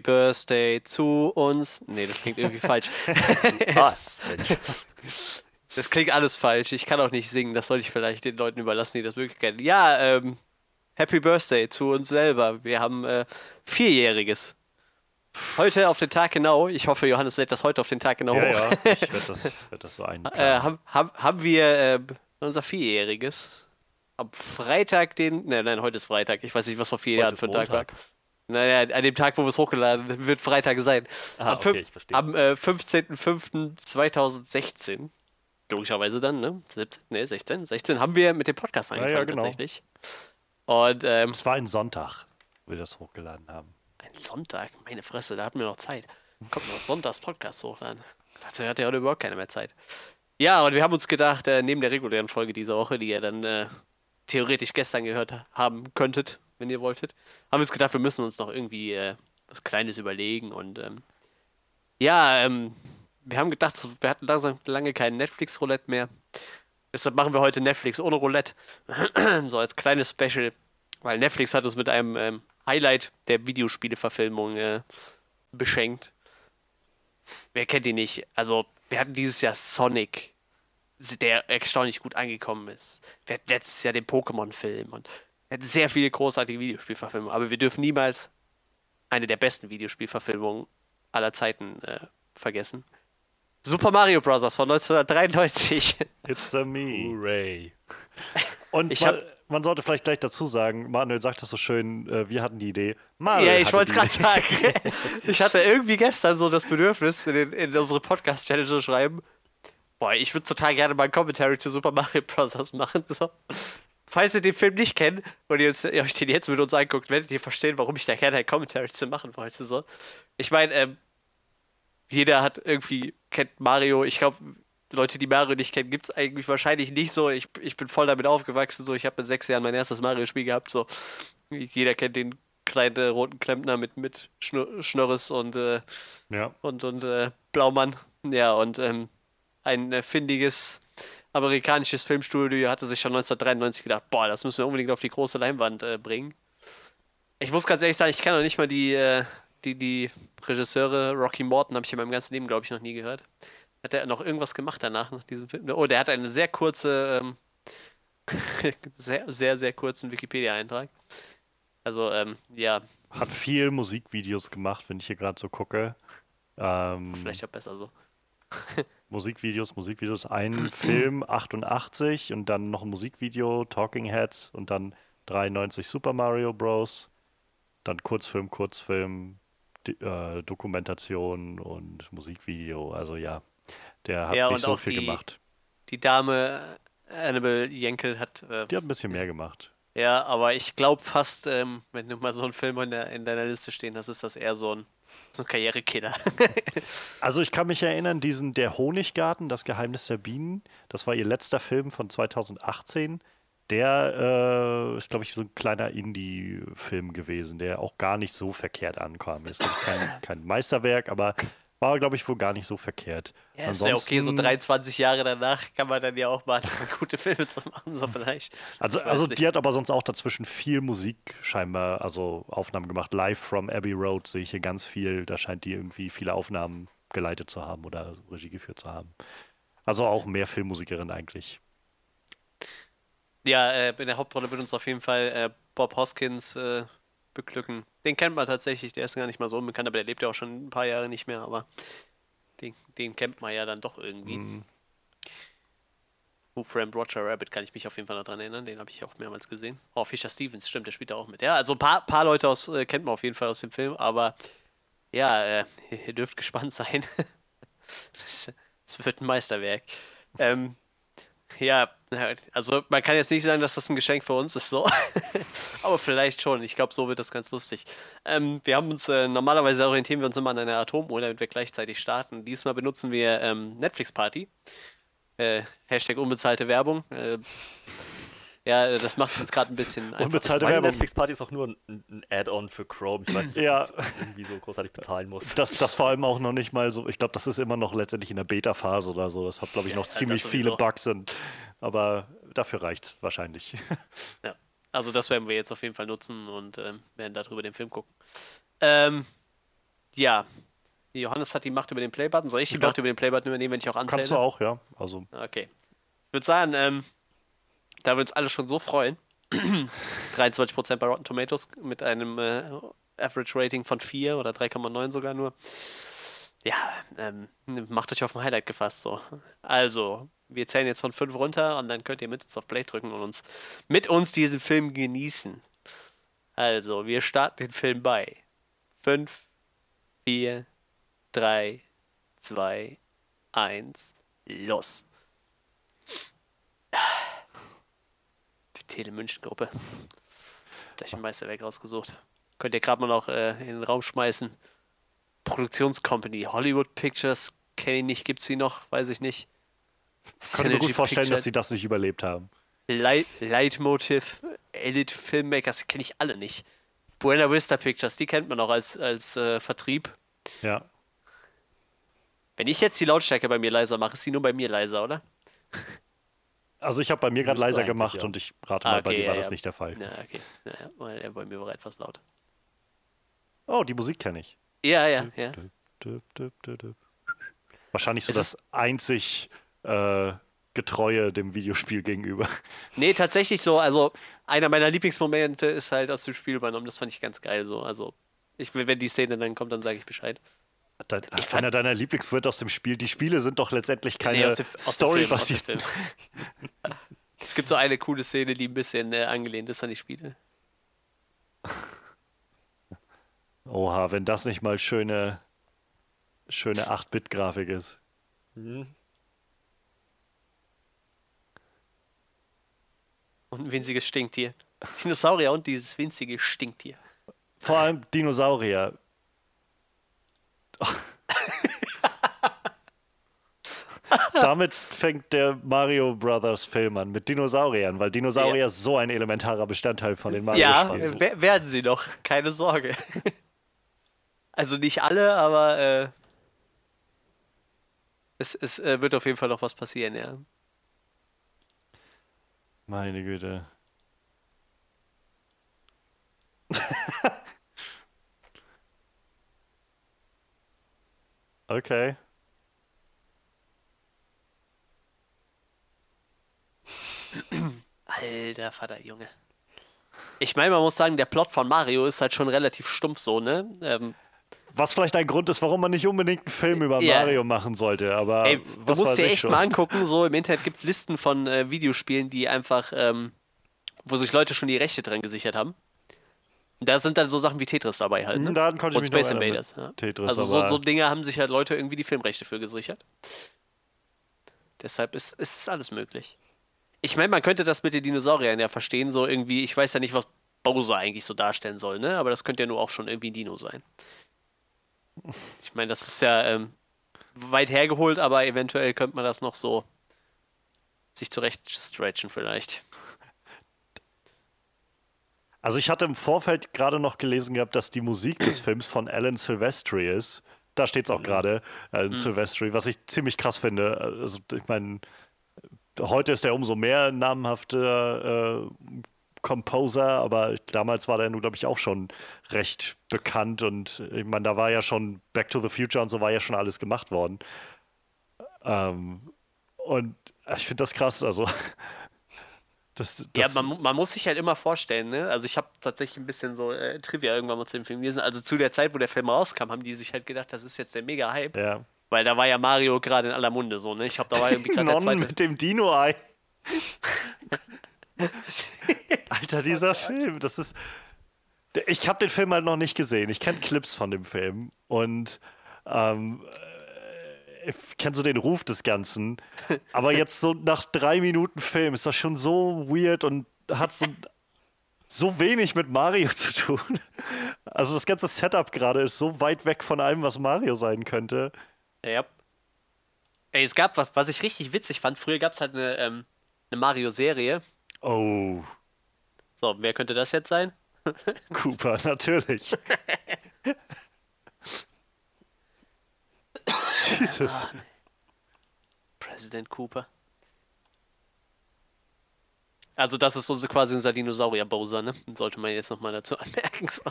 Happy Birthday zu uns. Nee, das klingt irgendwie falsch. Was? Das klingt alles falsch. Ich kann auch nicht singen. Das sollte ich vielleicht den Leuten überlassen, die das wirklich kennen. Ja, ähm, Happy Birthday zu uns selber. Wir haben äh, Vierjähriges. Heute auf den Tag genau. Ich hoffe, Johannes lädt das heute auf den Tag genau Ja, hoch. ja, ich werde das, werd das so ein. Äh, haben, haben, haben wir äh, unser Vierjähriges am Freitag den. Nein, nein, heute ist Freitag. Ich weiß nicht, was vor vier Heute Jahren für ein Tag war. Naja, an dem Tag, wo wir es hochladen, wird Freitag sein. Ah, am okay, ich verstehe. Am äh, 15.05.2016, logischerweise dann, ne? 17, ne, 16, 16 haben wir mit dem Podcast ja, angefangen genau. tatsächlich. Und ähm, Es war ein Sonntag, wo wir das hochgeladen haben. ein Sonntag, meine Fresse, da hatten wir noch Zeit. Kommt noch Sonntags Podcast hochladen. Dazu hat ja heute überhaupt keiner mehr Zeit. Ja, und wir haben uns gedacht, äh, neben der regulären Folge dieser Woche, die ihr dann äh, theoretisch gestern gehört ha- haben könntet, wenn ihr wolltet, haben wir uns gedacht, wir müssen uns noch irgendwie äh, was Kleines überlegen. Und ähm, ja, ähm, wir haben gedacht, wir hatten langsam lange kein Netflix-Roulette mehr. Deshalb machen wir heute Netflix ohne Roulette. so als kleines Special. Weil Netflix hat uns mit einem ähm, Highlight der Videospieleverfilmung äh, beschenkt. Wer kennt die nicht? Also, wir hatten dieses Jahr Sonic, der erstaunlich gut angekommen ist. Wir hatten letztes Jahr den Pokémon-Film und sehr viele großartige Videospielverfilmungen. Aber wir dürfen niemals eine der besten Videospielverfilmungen aller Zeiten äh, vergessen. Super Mario Bros. von 1993. It's a me. Hooray. Und Ich man, hab- man sollte vielleicht gleich dazu sagen, Manuel sagt das so schön, äh, wir hatten die Idee. Manuel Ja, ich hatte wollte es gerade sagen. Ich hatte irgendwie gestern so das Bedürfnis, in, den, in unsere Podcast-Challenge zu schreiben. Boah, ich würde total gerne mal ein Commentary zu Super Mario Bros. machen. So. Falls ihr den Film nicht kennt und ihr, uns, ihr euch den jetzt mit uns anguckt, werdet ihr verstehen, warum ich da gerne ein Commentary zu machen wollte. So. Ich meine, ähm, jeder hat irgendwie, kennt Mario. Ich glaube, Leute, die Mario nicht kennen, gibt es eigentlich wahrscheinlich nicht so. Ich, ich bin voll damit aufgewachsen. So. Ich habe mit sechs Jahren mein erstes Mario-Spiel gehabt. So. Jeder kennt den kleinen äh, roten Klempner mit, mit Schnur Schnurres und, äh, Ja, und, und äh, Blaumann. Ja, und ähm, ein äh, findiges amerikanisches Filmstudio hatte sich schon 1993 gedacht, boah, das müssen wir unbedingt auf die große Leinwand äh, bringen. Ich muss ganz ehrlich sagen, ich kann noch nicht mal die, äh, die, die Regisseure, Rocky Morton, habe ich in meinem ganzen Leben, glaube ich, noch nie gehört. Hat er noch irgendwas gemacht danach, nach diesem Film? Oh, der hat eine sehr kurze, ähm, sehr, sehr, sehr kurzen Wikipedia-Eintrag. Also, ähm, ja, hat viel Musikvideos gemacht, wenn ich hier gerade so gucke. Ähm, vielleicht auch besser so. Musikvideos, Musikvideos, ein Film 88 und dann noch ein Musikvideo, Talking Heads und dann 93 Super Mario Bros. Dann Kurzfilm, Kurzfilm, Di äh, Dokumentation und Musikvideo. Also ja, der hat Ja, nicht so viel die- gemacht. Die Dame äh, Annabelle Jenkel hat äh, Die hat ein bisschen mehr gemacht. Ja, aber ich glaube fast, ähm, wenn du mal so einen Film in, der, in deiner Liste stehen hast, ist das eher so ein, so Karrierekiller. Also ich kann mich erinnern, diesen Der Honiggarten, das Geheimnis der Bienen, das war ihr letzter Film von 2018. Der äh, ist, glaube ich, so ein kleiner Indie-Film gewesen, der auch gar nicht so verkehrt ankam. Ist kein, kein Meisterwerk, aber war, glaube ich, wohl gar nicht so verkehrt. ja, ist ja okay, so 23 Jahre danach kann man dann ja auch mal gute Filme zu machen, so vielleicht. Also, also nicht. die hat aber sonst auch dazwischen viel Musik scheinbar, also Aufnahmen gemacht. Live from Abbey Road sehe ich hier ganz viel. Da scheint die irgendwie viele Aufnahmen geleitet zu haben oder Regie geführt zu haben. Also auch mehr Filmmusikerin eigentlich. Ja, äh, in der Hauptrolle wird uns auf jeden Fall äh, Bob Hoskins äh, beglücken. Den kennt man tatsächlich, der ist gar nicht mal so unbekannt, aber der lebt ja auch schon ein paar Jahre nicht mehr, aber den, den kennt man ja dann doch irgendwie. Mhm. Who Framed Roger Rabbit kann ich mich auf jeden Fall noch dran erinnern, den habe ich auch mehrmals gesehen. Oh, Fisher Stevens, stimmt, der spielt da auch mit. Ja, also ein paar, paar Leute aus, äh, kennt man auf jeden Fall aus dem Film, aber ja, äh, ihr dürft gespannt sein. das wird ein Meisterwerk. Ähm, ja, also man kann jetzt nicht sagen, dass das ein Geschenk für uns ist, so. Aber vielleicht schon. Ich glaube, so wird das ganz lustig. Ähm, wir haben uns, äh, normalerweise orientieren wir uns immer an einer Atomuhr, damit wir gleichzeitig starten. Diesmal benutzen wir ähm, Netflix Party. Äh, Hashtag unbezahlte Werbung. Äh, ja, das macht es uns gerade ein bisschen einfach. Unbezahlte Meine Werbung. Netflix-Party ist auch nur ein, ein Add-on für Chrome. Ich weiß nicht, ob Ja. ich das irgendwie so großartig bezahlen muss. Das, das vor allem auch noch nicht mal so, ich glaube, das ist immer noch letztendlich in der Beta-Phase oder so. Das hat, glaube ich, noch ja, ziemlich viele. Bugs. Und, aber dafür reicht wahrscheinlich. Ja, also das werden wir jetzt auf jeden Fall nutzen und ähm, werden darüber den Film gucken. Ähm, ja. Johannes hat die Macht über den Playbutton. Soll ich die Ja. Macht über den Playbutton übernehmen, wenn ich auch anzähle? Kannst du auch, ja. Also, Okay. Ich würde sagen, ähm, da wir uns alle schon so freuen, 23% bei Rotten Tomatoes mit einem äh, Average Rating von 4 oder 3,9 sogar nur. Ja, ähm, macht euch auf ein Highlight gefasst so. Also, wir zählen jetzt von 5 runter und dann könnt ihr mit uns auf Play drücken und uns mit uns diesen Film genießen. Also, wir starten den Film bei 5, 4, 3, 2, 1, los. Die Tele München Gruppe. Da ich den Meisterwerk rausgesucht. Könnt ihr gerade mal noch äh, in den Raum schmeißen. Produktionscompany, Hollywood Pictures, kenne ich nicht, gibt's sie noch, weiß ich nicht. ich könnte mir gut vorstellen, dass Pictures, sie das nicht überlebt haben. Light, Leitmotiv, Elite Filmmakers, kenne ich alle nicht. Buena Vista Pictures, die kennt man noch als, als äh, Vertrieb. Ja. Wenn ich jetzt die Lautstärke bei mir leiser mache, ist sie nur bei mir leiser, oder? Also ich habe bei mir gerade leiser gemacht ja. und ich rate Ah, mal, bei okay, dir war ja, das ja. nicht der Fall. Ja, okay. Ja, ja, weil er bei mir war etwas laut. Oh, die Musik kenne ich. Ja, ja, ja. Düp, düp, düp, düp. Wahrscheinlich so Es das einzig äh, Getreue dem Videospiel gegenüber. Nee, tatsächlich so, also einer meiner Lieblingsmomente ist halt aus dem Spiel übernommen. Das fand ich ganz geil so. Also, ich, wenn die Szene dann kommt, dann sage ich Bescheid. Dein, Ich fand- einer deiner Lieblingswörter aus dem Spiel. Die Spiele sind doch letztendlich Nee, keine aus dem- aus dem Film, aus dem Story-basiert. Film. es gibt so eine coole Szene, die ein bisschen äh, angelehnt ist an die Spiele. Oha, wenn das nicht mal schöne, schöne 8-Bit-Grafik ist. Und ein winziges Stinktier. Dinosaurier und dieses winzige Stinktier. Vor allem Dinosaurier. Damit fängt der Mario Brothers Film an, mit Dinosauriern, weil Dinosaurier Ja. so ein elementarer Bestandteil von den Ja, Mario-Spielen sind. wer- werden sie noch, keine Sorge. also nicht alle, aber äh, es, es äh, wird auf jeden Fall noch was passieren, ja. Meine Güte. okay. Alter Vater, Junge. Ich meine, man muss sagen, der Plot von Mario ist halt schon relativ stumpf so, ne? Ähm, Was vielleicht ein Grund ist, warum man nicht unbedingt einen Film über Ja. Mario machen sollte, aber ey, du musst dir echt schon. mal angucken, so im Internet gibt es Listen von äh, Videospielen, die einfach, ähm, wo sich Leute schon die Rechte dran gesichert haben. Da sind dann so Sachen wie Tetris dabei halt, ne? Hm, Daran konnte ich Und mich Space Invaders. Ja. Tetris, also so, so Dinge haben sich halt Leute irgendwie die Filmrechte für gesichert. Deshalb ist, ist alles möglich. Ich meine, man könnte das mit den Dinosauriern ja verstehen, so irgendwie, ich weiß ja nicht, was Bowser eigentlich so darstellen soll, ne? Aber das könnte ja nur auch schon irgendwie ein Dino sein. Ich meine, das ist ja ähm, weit hergeholt, aber eventuell könnte man das noch so sich zurecht stretchen vielleicht. Also ich hatte im Vorfeld gerade noch gelesen gehabt, dass die Musik des Films von Alan Silvestri ist. Da steht es auch gerade, Alan Silvestri, was ich ziemlich krass finde. Also ich meine, heute ist er umso mehr namhafter äh, Composer, aber damals war der nun, glaube ich, auch schon recht bekannt und ich meine, da war ja schon Back to the Future und so war ja schon alles gemacht worden. Ähm, und ich finde das krass, also das, das, Ja, man, man muss sich halt immer vorstellen, ne? Also ich habe tatsächlich ein bisschen so äh, Trivia irgendwann mal zu dem Film gelesen. Also zu der Zeit, wo der Film rauskam, haben die sich halt gedacht, das ist jetzt der Mega-Hype. ja. Weil da war ja Mario gerade in aller Munde so, ne? Ich glaube, da war irgendwie gerade der zweite. mit dem Dino-Ei. Alter, dieser Film, das ist. Ich habe den Film halt noch nicht gesehen. Ich kenne Clips von dem Film und ähm, äh, kenne so den Ruf des Ganzen. Aber jetzt so nach drei Minuten Film ist das schon so weird und hat so, so wenig mit Mario zu tun. Also das ganze Setup gerade ist so weit weg von allem, was Mario sein könnte. Ja. Ey, es gab was, was ich richtig witzig fand. Früher gab es halt eine, ähm, eine Mario-Serie. Oh, So, wer könnte das jetzt sein? Cooper, natürlich. Jesus. President Cooper. Also das ist so quasi unser Dinosaurier-Bowser, ne? Sollte man jetzt nochmal dazu anmerken. So.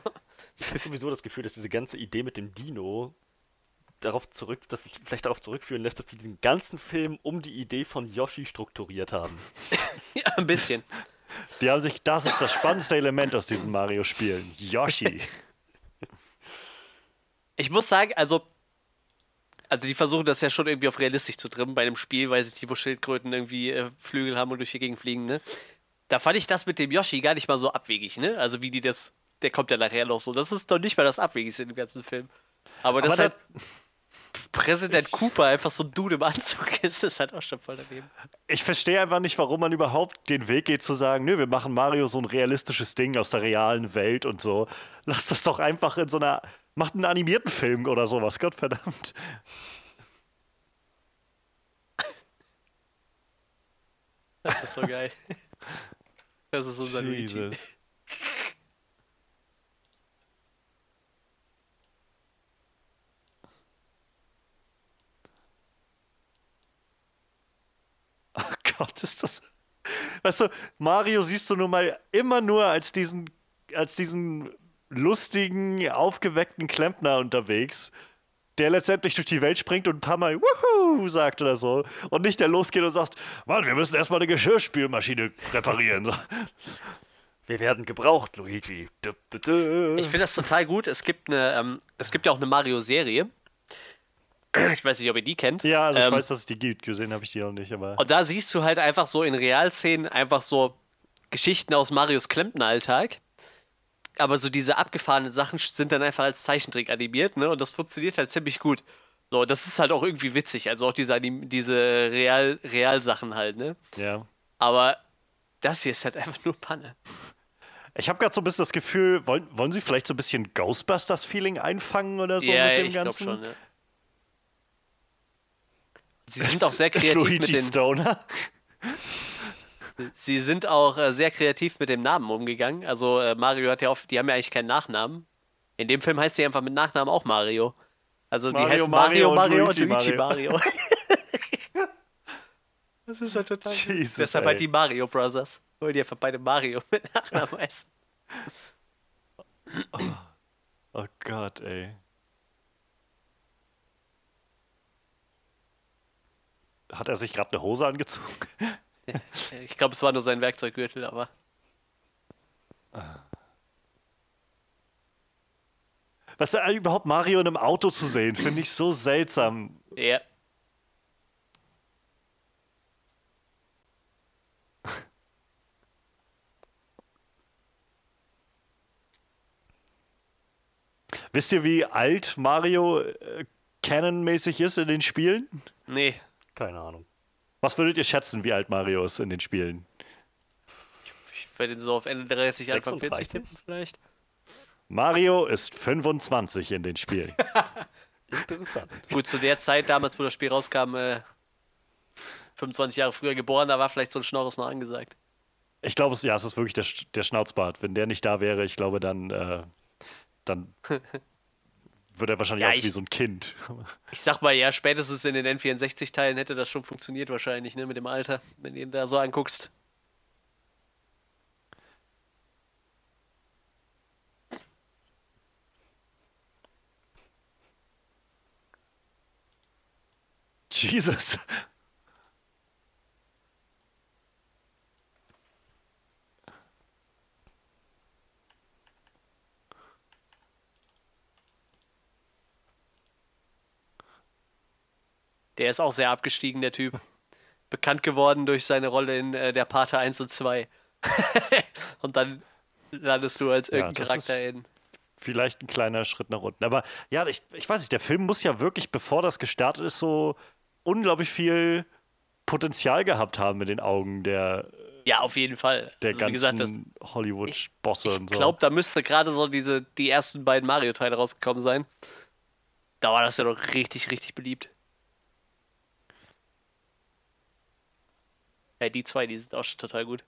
Ich habe sowieso das Gefühl, dass diese ganze Idee mit dem Dino darauf zurück, dass sich vielleicht darauf zurückführen lässt, dass die den ganzen Film um die Idee von Yoshi strukturiert haben. ja, ein bisschen. Die haben sich, das ist das spannendste Element aus diesen Mario-Spielen. Yoshi. Ich muss sagen, also, also die versuchen das ja schon irgendwie auf realistisch zu trimmen bei einem Spiel, weiß ich nicht, wo Schildkröten irgendwie äh, Flügel haben und durch die Gegend fliegen, ne? Da fand ich das mit dem Yoshi gar nicht mal so abwegig, ne? Also wie die das, der kommt ja nachher noch so. Das ist doch nicht mal das Abwegigste in dem ganzen Film. Aber das Aber halt Präsident Cooper einfach so ein Dude im Anzug ist, ist halt auch schon voll daneben. Ich verstehe einfach nicht, warum man überhaupt den Weg geht zu sagen, nö, wir machen Mario so ein realistisches Ding aus der realen Welt und so. Lass das doch einfach in so einer, macht einen animierten Film oder sowas, Gottverdammt. Das ist so geil. Das ist unser Luigi. Jesus. Oh Gott, ist das. Weißt du, Mario siehst du nun mal immer nur als diesen, als diesen lustigen, aufgeweckten Klempner unterwegs, der letztendlich durch die Welt springt und ein paar Mal Wuhu sagt oder so. Und nicht der losgeht und sagt, Mann, wir müssen erstmal eine Geschirrspülmaschine reparieren. So. Wir werden gebraucht, Luigi. Du, du, du. Ich finde das total gut. Es gibt eine, ähm, es gibt ja auch eine Mario-Serie. Ich weiß nicht, ob ihr die kennt. Ja, also ich Ähm, weiß, dass es die gibt. Gesehen habe ich die auch nicht, aber. Und da siehst du halt einfach so in Realszenen einfach so Geschichten aus Marios Klempneralltag. Aber so diese abgefahrenen Sachen sind dann einfach als Zeichentrick animiert, ne? Und das funktioniert halt ziemlich gut. So, das ist halt auch irgendwie witzig. Also auch diese, diese Real Realsachen halt, ne? Ja. Aber das hier ist halt einfach nur Panne. Ich habe gerade so ein bisschen das Gefühl, wollen, wollen sie vielleicht so ein bisschen Ghostbusters-Feeling einfangen oder so ja, mit dem ich Ganzen? schon, ne? Sie sind auch sehr Ist kreativ mit Luigi den, Stoner? Sie sind auch äh, sehr kreativ mit dem Namen umgegangen. Also äh, Mario hat ja oft, die haben ja eigentlich keinen Nachnamen. In dem Film heißt sie einfach mit Nachnamen auch Mario. Also die Mario, heißt Mario, Mario Mario, und und Luigi Luigi Mario. das ist ja total gut. Jesus, Deshalb ey. halt die Mario Brothers. Weil die einfach beide Mario mit Nachnamen heißen. Oh Gott, ey. Hat er sich gerade eine Hose angezogen? Ich glaube, es war nur sein Werkzeuggürtel, aber Was ist überhaupt Mario in einem Auto zu sehen, finde ich so seltsam. ja. Wisst ihr, wie alt Mario äh, canonmäßig ist in den Spielen? Nee. Keine Ahnung. Was würdet ihr schätzen, wie alt Mario ist in den Spielen? Ich werde ihn so auf Ende 30, Anfang 40 36? tippen vielleicht. Mario ist 25 in den Spielen. Interessant. Gut, zu der Zeit damals, wo das Spiel rauskam, äh, 25 Jahre früher geboren, da war vielleicht so ein Schnorres noch angesagt. Ich glaube, es, ja, es ist wirklich der, der Schnauzbart. Wenn der nicht da wäre, ich glaube, dann, äh, dann würde er wahrscheinlich Ja, aus ich- wie so ein Kind. Ich sag mal, ja, spätestens in den N64-Teilen hätte das schon funktioniert wahrscheinlich, ne, mit dem Alter, wenn du ihn da so anguckst. Jesus. Der ist auch sehr abgestiegen, der Typ. Bekannt geworden durch seine Rolle in äh, der Pate 1 und 2. und dann landest du als Ja, irgendein das Charakter in. Vielleicht ein kleiner Schritt nach unten. Aber ja, ich, ich weiß nicht, der Film muss ja wirklich, bevor das gestartet ist, so unglaublich viel Potenzial gehabt haben in den Augen der, Ja, auf jeden Fall. der also, ganzen Hollywood-Bosse ich und so. glaube, da müsste gerade so diese, die ersten beiden Mario-Teile rausgekommen sein. Da war das ja doch richtig, richtig beliebt. Ja, die zwei, die sind auch schon total gut.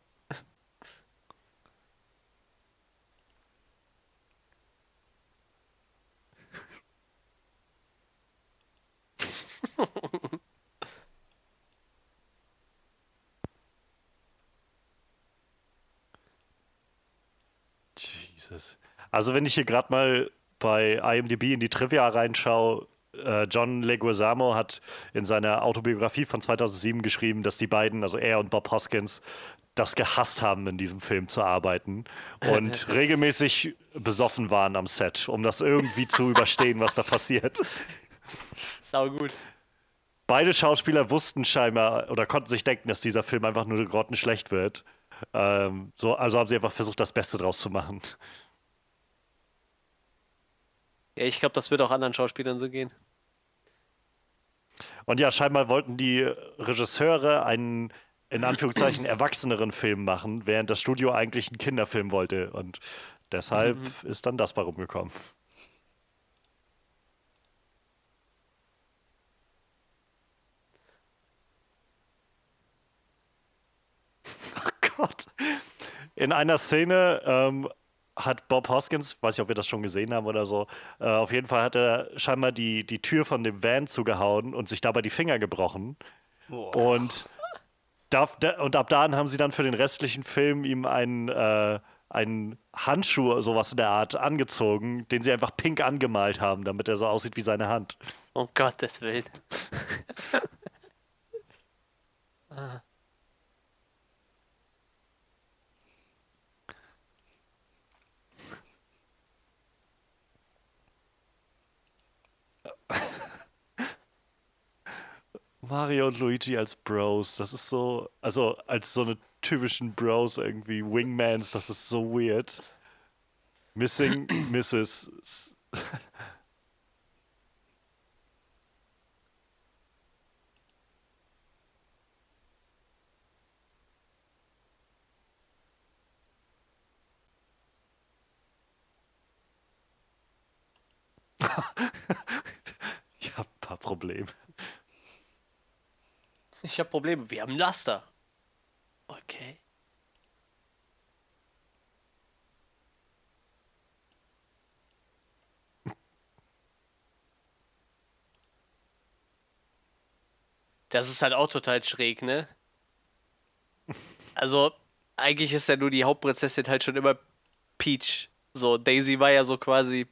Jesus. Also wenn ich hier gerade mal bei IMDb in die Trivia reinschaue, John Leguizamo hat in seiner Autobiografie von 2007 geschrieben, dass die beiden, also er und Bob Hoskins, das gehasst haben, in diesem Film zu arbeiten und regelmäßig besoffen waren am Set, um das irgendwie zu überstehen, was da passiert. Sau gut. Beide Schauspieler wussten scheinbar oder konnten sich denken, dass dieser Film einfach nur grottenschlecht wird. Ähm, so, also haben sie einfach versucht, das Beste draus zu machen. Ja, ich glaube, das wird auch anderen Schauspielern so gehen. Und ja, scheinbar wollten die Regisseure einen in Anführungszeichen erwachseneren Film machen, während das Studio eigentlich einen Kinderfilm wollte. Und deshalb mhm. ist dann das bei rumgekommen. Oh Gott. In einer Szene ähm, hat Bob Hoskins, weiß nicht, ob wir das schon gesehen haben oder so, äh, auf jeden Fall hat er scheinbar die, die Tür von dem Van zugehauen und sich dabei die Finger gebrochen. Oh. Und, darf, und ab da haben sie dann für den restlichen Film ihm einen, äh, einen Handschuh, sowas in der Art, angezogen, den sie einfach pink angemalt haben, damit er so aussieht wie seine Hand. Um Gottes Willen. ah. Mario und Luigi als Bros, das ist so, also als so eine typischen Bros irgendwie, Wingmans, das ist so weird. Missing Mrs. ich habe ein paar Probleme. Ich habe Probleme. Wir haben Laster. Okay. Das ist halt auch total schräg, ne? Also, eigentlich ist ja nur die Hauptprinzessin halt schon immer Peach. So, Daisy war ja so quasi,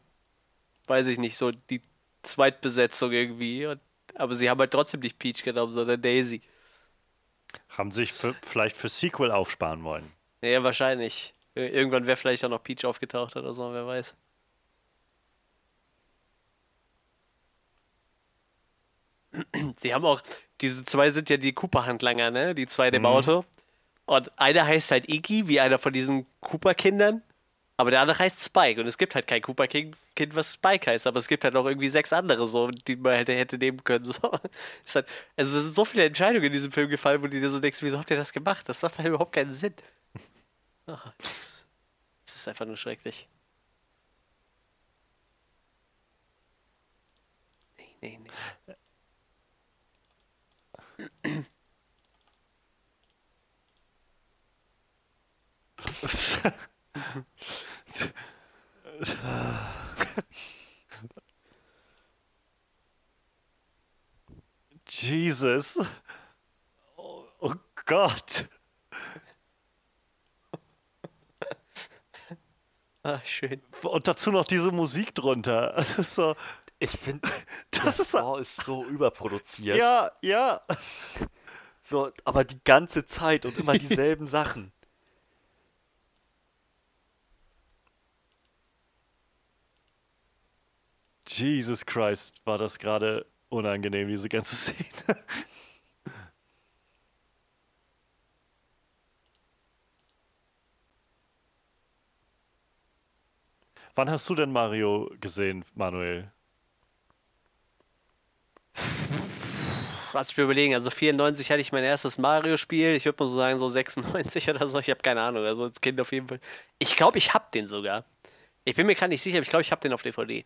weiß ich nicht, so die Zweitbesetzung irgendwie. Und aber sie haben halt trotzdem nicht Peach genommen, sondern Daisy. Haben sich für, vielleicht für Sequel aufsparen wollen. Ja, wahrscheinlich. Irgendwann wäre vielleicht auch noch Peach aufgetaucht oder so, wer weiß. Sie haben auch, diese zwei sind ja die Cooper-Handlanger, ne? Die zwei in dem mhm. Auto. Und einer heißt halt Iggy, wie einer von diesen Cooper-Kindern. Aber der andere heißt Spike und es gibt halt kein Cooper King Kind, was Spike heißt, aber es gibt halt noch irgendwie sechs andere so, die man hätte, hätte nehmen können. So. Es, halt, also es sind so viele Entscheidungen in diesem Film gefallen, wo du dir so denkst, wieso habt ihr das gemacht? Das macht halt überhaupt keinen Sinn. Das, das ist einfach nur schrecklich. Nee, nee, nee. Jesus. Oh, oh Gott. Ah, schön. Und dazu noch diese Musik drunter. Das ist so. Ich finde, das, das ist, ist so überproduziert. Ja, ja. So, aber die ganze Zeit und immer dieselben Sachen. Jesus Christ, war das gerade unangenehm, diese ganze Szene. Wann hast du denn Mario gesehen, Manuel? Lass mich überlegen. Also 94 hatte ich mein erstes Mario-Spiel. Ich würde mal so sagen, so 96 oder so. Ich habe keine Ahnung. Also als Kind auf jeden Fall. Ich glaube, ich habe den sogar. Ich bin mir gerade nicht sicher, aber ich glaube, ich habe den auf DVD.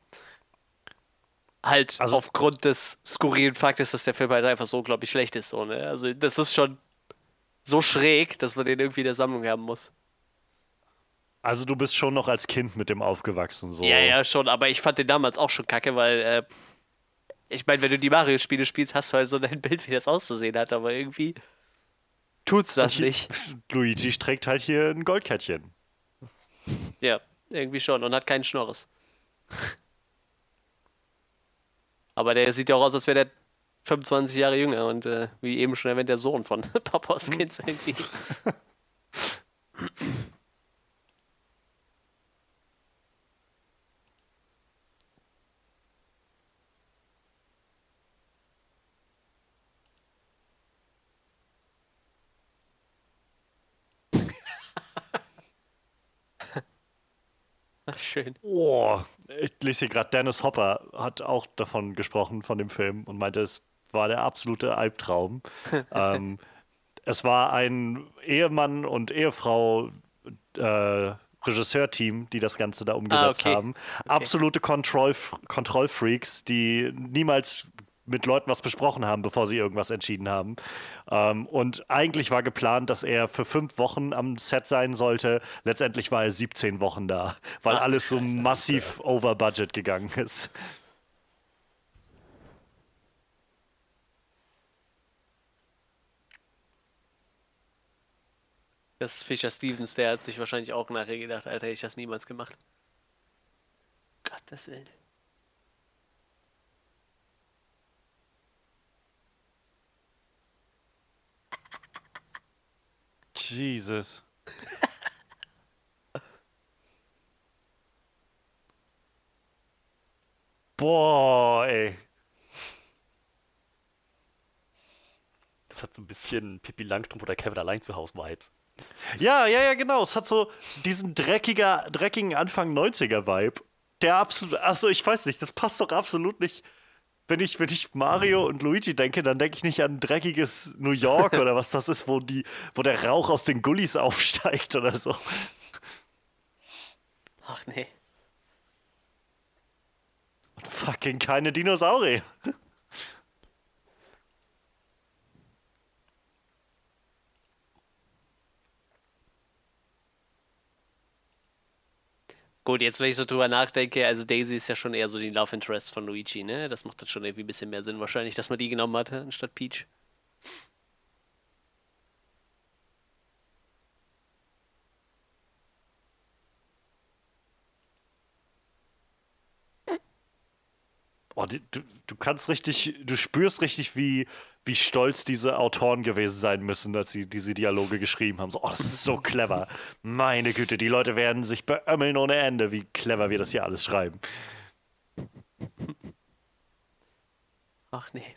Halt also, aufgrund des skurrilen Faktes, dass der Film halt einfach so, glaube ich, schlecht ist. So, ne? Also das ist schon so schräg, dass man den irgendwie in der Sammlung haben muss. Also du bist schon noch als Kind mit dem aufgewachsen, so. Ja, ja, schon, aber ich fand den damals auch schon kacke, weil äh, ich meine, wenn du die Mario-Spiele spielst, hast du halt so dein Bild, wie das auszusehen hat, aber irgendwie tut's das hier, nicht. Luigi trägt halt hier ein Goldkettchen. Ja, Irgendwie schon und hat keinen Schnorres. Aber der sieht ja auch aus, als wäre der 25 Jahre jünger und äh, wie eben schon erwähnt, der Sohn von Papa Hoskins irgendwie. Schön. Oh, ich lese hier gerade, Dennis Hopper hat auch davon gesprochen, von dem Film, und meinte, es war der absolute Albtraum. ähm, es war ein Ehemann und Ehefrau äh, Regisseurteam, die das Ganze da umgesetzt Ah, okay. haben. Absolute Kontroll Kontrollfreaks, die niemals mit Leuten was besprochen haben, bevor sie irgendwas entschieden haben. Ähm, und eigentlich war geplant, dass er für fünf Wochen am Set sein sollte. Letztendlich war er 17 Wochen da, weil Ach, alles so massiv over budget gegangen ist. Das ist Fischer Stevens, der hat sich wahrscheinlich auch nachher gedacht, Alter, hätte ich das niemals gemacht. Gottes Willen. Jesus. Boah, ey. Das hat so ein bisschen Pippi Langstrumpf oder Kevin allein zu Hause Vibes. Ja, ja, ja, genau. Es hat so diesen dreckiger, dreckigen Anfang 90er-Vibe. Der absolut, also ich weiß nicht, das passt doch absolut nicht. Wenn ich, wenn ich Mario und Luigi denke, dann denke ich nicht an dreckiges New York oder was das ist, wo die, wo der Rauch aus den Gullis aufsteigt oder so. Ach nee. Und fucking keine Dinosaurier. Gut, jetzt wenn ich so drüber nachdenke, also Daisy ist ja schon eher so die Love Interest von Luigi, ne? Das macht dann schon irgendwie ein bisschen mehr Sinn wahrscheinlich, dass man die genommen hatte, anstatt Peach. Oh, du, du kannst richtig, du spürst richtig, wie, wie stolz diese Autoren gewesen sein müssen, als sie diese Dialoge geschrieben haben. So, oh, das ist so clever. Meine Güte, die Leute werden sich beömmeln ohne Ende, wie clever wir das hier alles schreiben. Ach nee.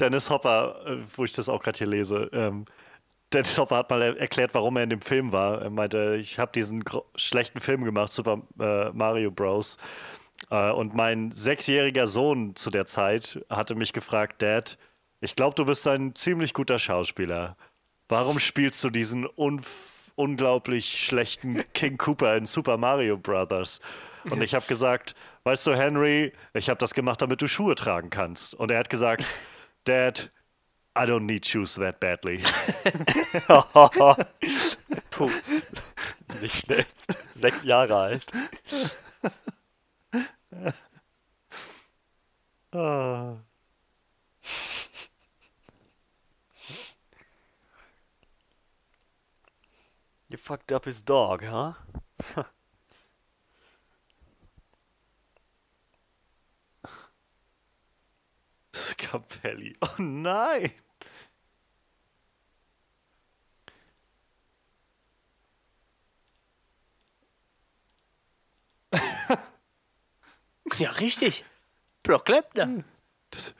Dennis Hopper, äh, wo ich das auch gerade hier lese, ähm, Dennis Hopper hat mal er erklärt, warum er in dem Film war. Er meinte, ich habe diesen schlechten Film gemacht, Super äh, Mario Bros. Äh, und mein sechsjähriger Sohn zu der Zeit hatte mich gefragt, Dad, ich glaube, du bist ein ziemlich guter Schauspieler. Warum spielst du diesen unglaublich schlechten King Cooper in Super Mario Brothers? Und ich habe gesagt, weißt du, Henry, ich habe das gemacht, damit du Schuhe tragen kannst. Und er hat gesagt, Dad, I don't need shoes that badly. Puh. Nicht schlecht. Sechs Jahre alt. Ah. You fucked up his dog, huh? Scapelli. Oh nein! Ja, richtig. Brock Lepner. Das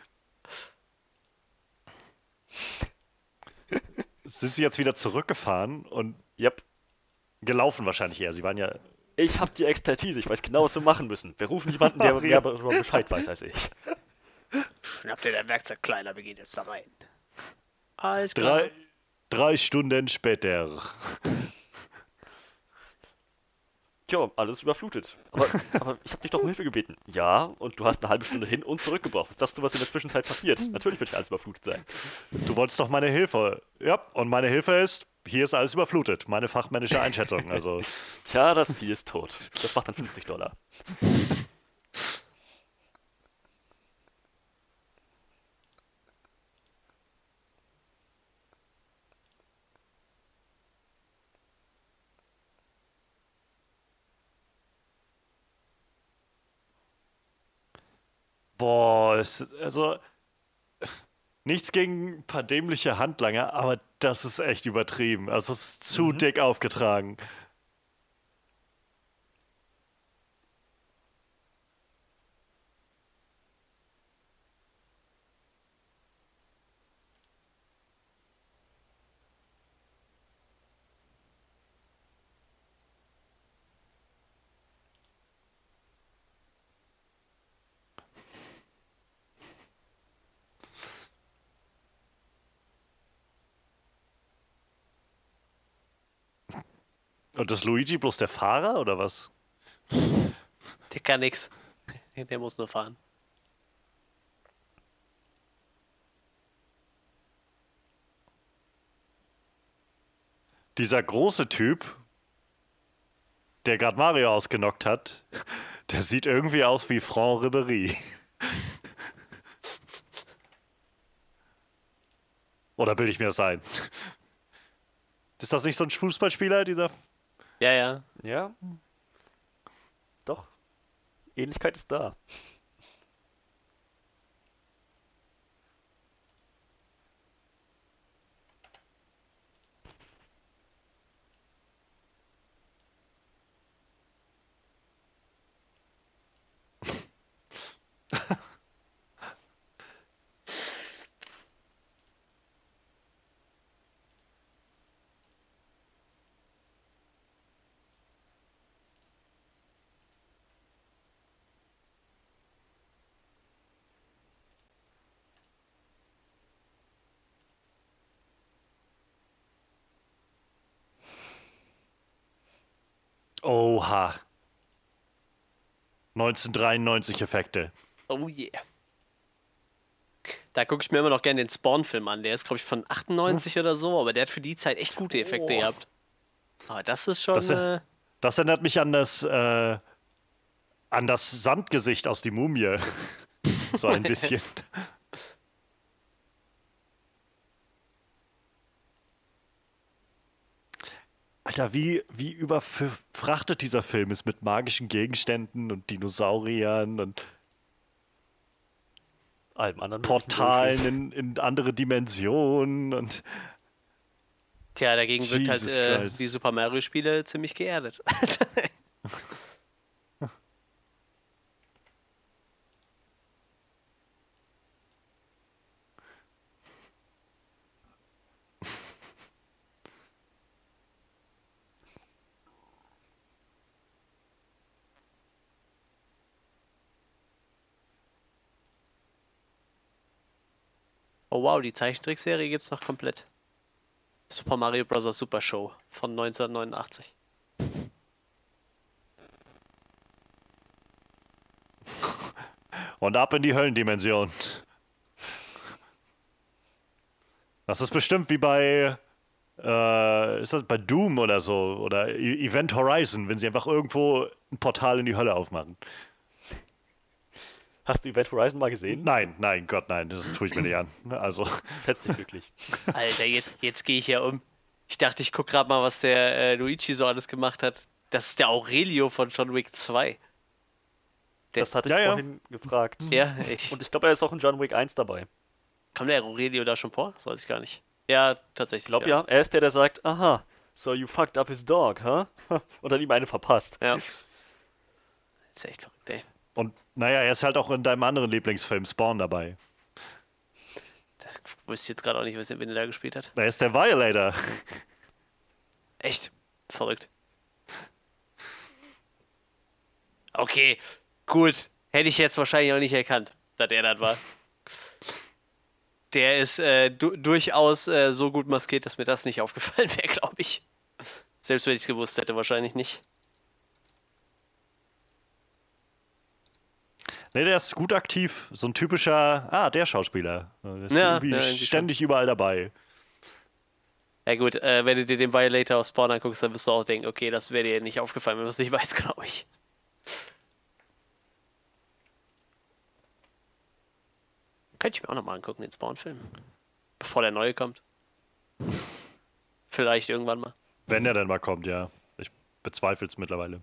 Sind sie jetzt wieder zurückgefahren und Yep. gelaufen wahrscheinlich eher? Sie waren ja. Ich hab die Expertise. Ich weiß genau, was wir machen müssen. Wir rufen jemanden, der mehr Bescheid weiß als ich. Schnapp dir dein Werkzeug, Kleiner, wir gehen jetzt da rein. Alles klar. Drei, drei Stunden später. Tja, alles überflutet. Aber, aber ich habe dich doch um Hilfe gebeten. Ja, und du hast eine halbe Stunde hin und zurück gebraucht. Was sagst du, was in der Zwischenzeit passiert? Natürlich wird hier alles überflutet sein. Du wolltest doch meine Hilfe. Ja, und meine Hilfe ist, hier ist alles überflutet. Meine fachmännische Einschätzung. Also, Tja, das Vieh ist tot. Das macht dann 50 Dollar. Boah, es, also nichts gegen ein paar dämliche Handlanger, aber das ist echt übertrieben. Also es ist zu dick aufgetragen. Und ist Luigi bloß der Fahrer oder was? Der kann nix. Der muss nur fahren. Dieser große Typ, der gerade Mario ausgenockt hat, der sieht irgendwie aus wie Franck Ribéry. Oder bilde ich mir das ein? Ist das nicht so ein Fußballspieler, dieser Ja, ja. Ja. Doch. Ähnlichkeit ist da. Oha. 1993 Effekte. Oh yeah. Da gucke ich mir immer noch gerne den Spawn-Film an. Der ist, glaube ich, von 98 oder so, aber der hat für die Zeit echt gute Effekte Oh. gehabt. Aber das ist schon. Das- äh, Das erinnert mich an das, äh, an das Sandgesicht aus die Mumie. so ein bisschen. Alter, wie, wie überfrachtet dieser Film ist mit magischen Gegenständen und Dinosauriern und Allem anderen. Portalen in, in andere Dimensionen und tja, dagegen wirkt halt Jesus äh, Christ. die Super Mario-Spiele ziemlich geerdet. Oh wow, die Zeichentrickserie gibt's noch komplett. Super Mario Bros. Super Show von 1989. Und ab in die Höllendimension. Das ist bestimmt wie bei, äh, ist das bei Doom oder so oder E- Event Horizon, wenn sie einfach irgendwo ein Portal in die Hölle aufmachen. Hast du Event Horizon mal gesehen? Nein, nein, Gott, nein, das tue ich mir nicht an. Also, Fetzt dich wirklich. Alter, jetzt, jetzt gehe ich ja um. Ich dachte, ich guck gerade mal, was der äh, Luigi so alles gemacht hat. Das ist der Aurelio von John Wick 2. Der- Das hatte ich Ja, ja. vorhin gefragt. Ja, ich. Und ich glaube, er ist auch in John Wick 1 dabei. Kam der Aurelio da schon vor? Das weiß ich gar nicht. Ja, tatsächlich. Ich glaube ja. Er ist der, der sagt, aha, so you fucked up his dog, huh? Und dann ihm eine verpasst. Ja. Das ist echt verrückt, ey. Und naja, er ist halt auch in deinem anderen Lieblingsfilm Spawn dabei. Ich jetzt gerade auch nicht, was er wen er da gespielt hat. Er ist der Violator. Echt? Verrückt. Okay, gut. Hätte ich jetzt wahrscheinlich auch nicht erkannt, dass er das war. Der ist äh, du durchaus äh, so gut maskiert, dass mir das nicht aufgefallen wäre, glaube ich. Selbst wenn ich es gewusst hätte, wahrscheinlich nicht. Nee, der ist gut aktiv. So ein typischer, ah, der Schauspieler. Der ist Ja, irgendwie ja, ständig überall dabei. Ja gut, äh, wenn du dir den Violator aus Spawn anguckst, dann wirst du auch denken, okay, das wäre dir nicht aufgefallen, wenn du es nicht weißt, glaube ich. Könnte ich mir auch nochmal angucken, den Spawn-Film. Bevor der neue kommt. Vielleicht irgendwann mal. Wenn er dann mal kommt, ja. Ich bezweifle es mittlerweile.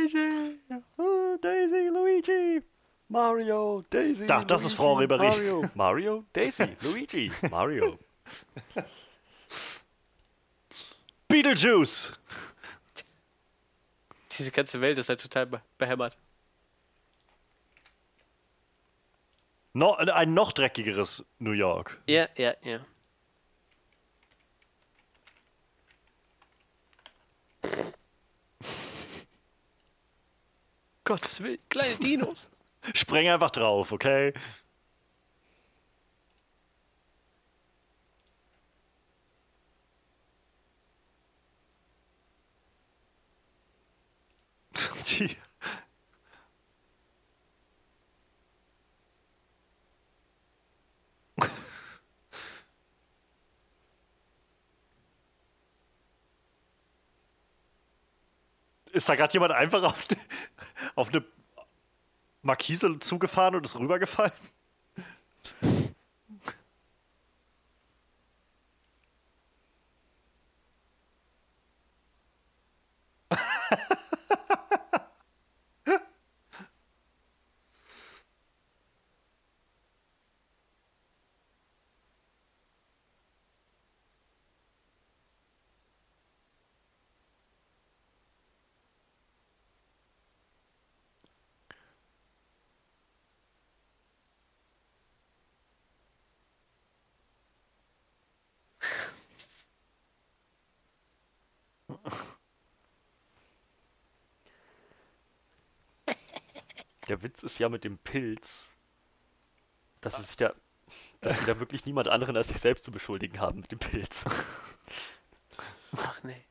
Luigi! Oh, Daisy, Luigi! Mario, Daisy. Da, das ist Luigi, Frau Ribéry. Mario, Mario, Daisy, Luigi, Mario. Beetlejuice! Diese ganze Welt ist halt total be behämmert. No, ein noch dreckigeres New York. Ja, ja, ja. Gottes Willen, kleine Dinos. Spreng einfach drauf, okay? Ist da gerade jemand einfach auf, auf eine Markise zugefahren und ist rübergefallen? Der Witz ist ja mit dem Pilz, dass es sich da, dass sie da wirklich niemand anderen als sich selbst zu beschuldigen haben mit dem Pilz. Ach nee.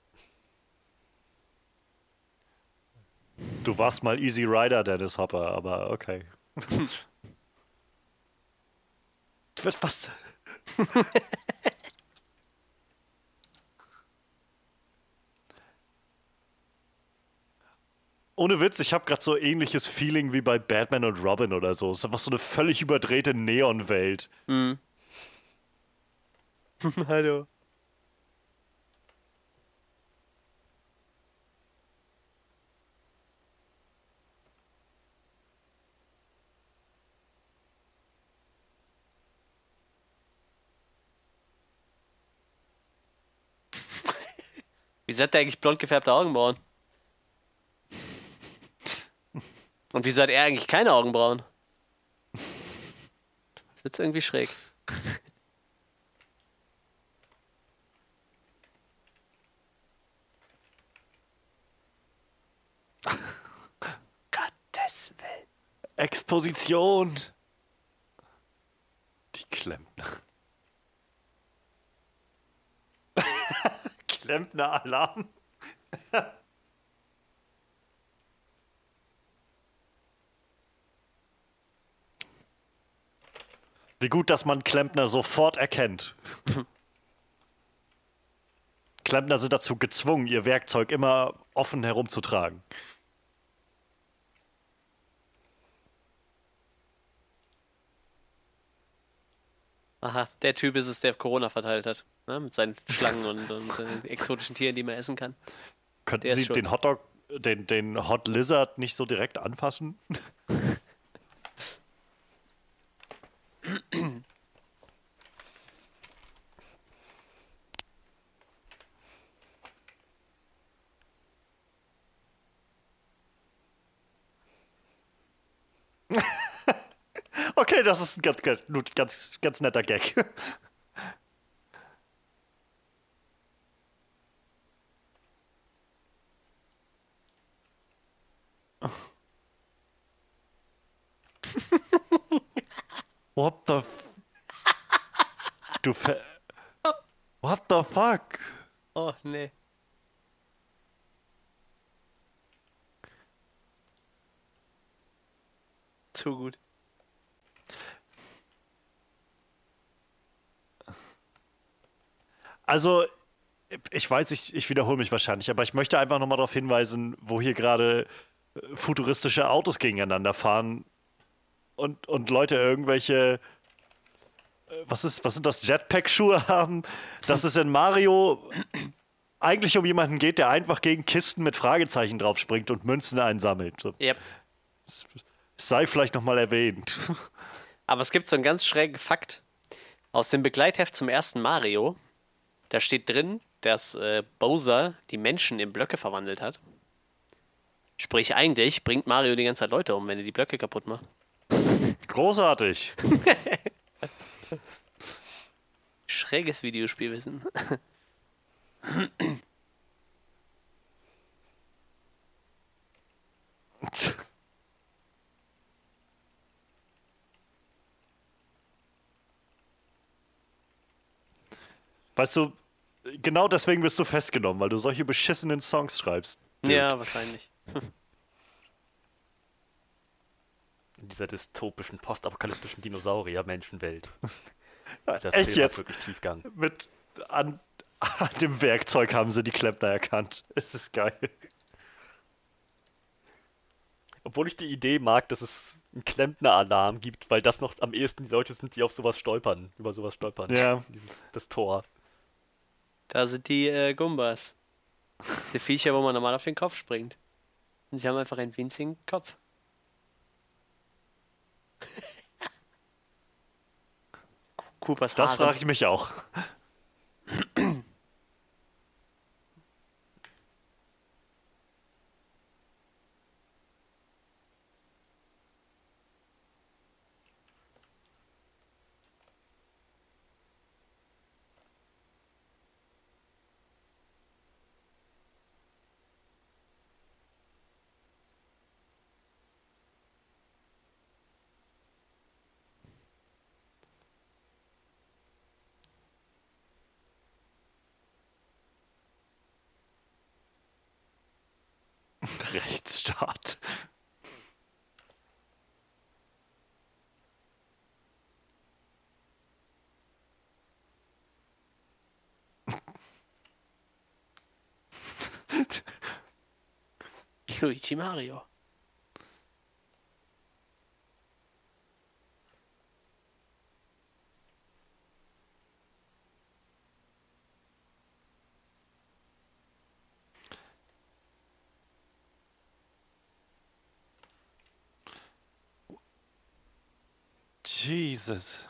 Du warst mal Easy Rider, Dennis Hopper, aber okay. Was? Ohne Witz, ich habe gerade so ähnliches Feeling wie bei Batman und Robin oder so. Es ist einfach so eine völlig überdrehte Neonwelt. Hallo. Wieso hat der eigentlich blond gefärbte Augenbrauen? Und wieso hat er eigentlich keine Augenbrauen? Das wird's irgendwie schräg. Gottes Willen. Exposition! Die Klempner. Klempner-Alarm. Wie gut, dass man Klempner sofort erkennt. Klempner sind dazu gezwungen, ihr Werkzeug immer offen herumzutragen. Aha, der Typ ist es, der Corona verteilt hat. Ne? Mit seinen Schlangen und, und äh, exotischen Tieren, die man essen kann. Könnten Sie den Hotdog, den, den Hot Lizard nicht so direkt anfassen? Okay, das ist ein ganz, ganz, ganz, ganz netter Gag. What the f Du Fe What the fuck? Oh, nee. Zu gut. Also, ich weiß, ich, ich wiederhole mich wahrscheinlich, aber ich möchte einfach nochmal darauf hinweisen, wo hier gerade äh, futuristische Autos gegeneinander fahren und, und Leute irgendwelche, äh, was, ist, was sind das, Jetpack-Schuhe haben, dass es in Mario eigentlich um jemanden geht, der einfach gegen Kisten mit Fragezeichen drauf springt und Münzen einsammelt. So, Yep. sei vielleicht nochmal erwähnt. Aber es gibt so einen ganz schrägen Fakt aus dem Begleitheft zum ersten Mario. Da steht drin, dass äh, Bowser die Menschen in Blöcke verwandelt hat. Sprich, eigentlich bringt Mario die ganze Zeit Leute um, wenn er die Blöcke kaputt macht. Großartig. Schräges Videospielwissen. Weißt du, genau deswegen wirst du festgenommen, weil du solche beschissenen Songs schreibst. Dude. Ja, wahrscheinlich. In dieser dystopischen, postapokalyptischen Dinosaurier-Menschenwelt. Dieser Echt Film jetzt? wirklich Tiefgang. Mit an, an dem Werkzeug haben sie die Klempner erkannt. Es ist geil. Obwohl ich die Idee mag, dass es einen Klempner-Alarm gibt, weil das noch am ehesten die Leute sind, die auf sowas stolpern, über sowas stolpern. Ja. Dieses, das Tor. Da sind die äh, Gumbas. Die Viecher, wo man normal auf den Kopf springt. Und sie haben einfach einen winzigen Kopf. Coopers Das frage ich mich auch. Luigi Mario. Jesus.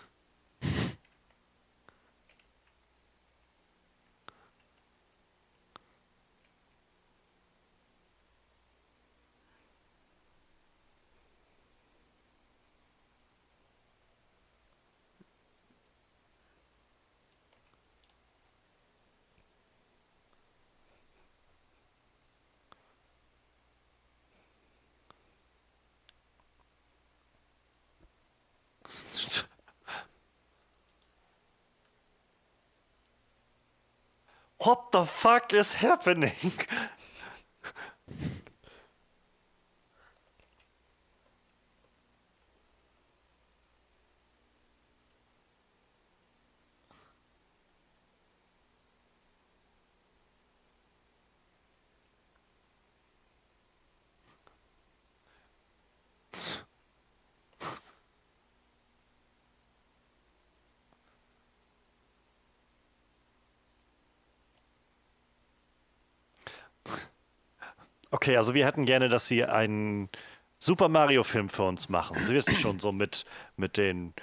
What the fuck is happening? Okay, also wir hätten gerne, dass Sie einen Super Mario-Film für uns machen. Sie wissen schon, so mit, mit den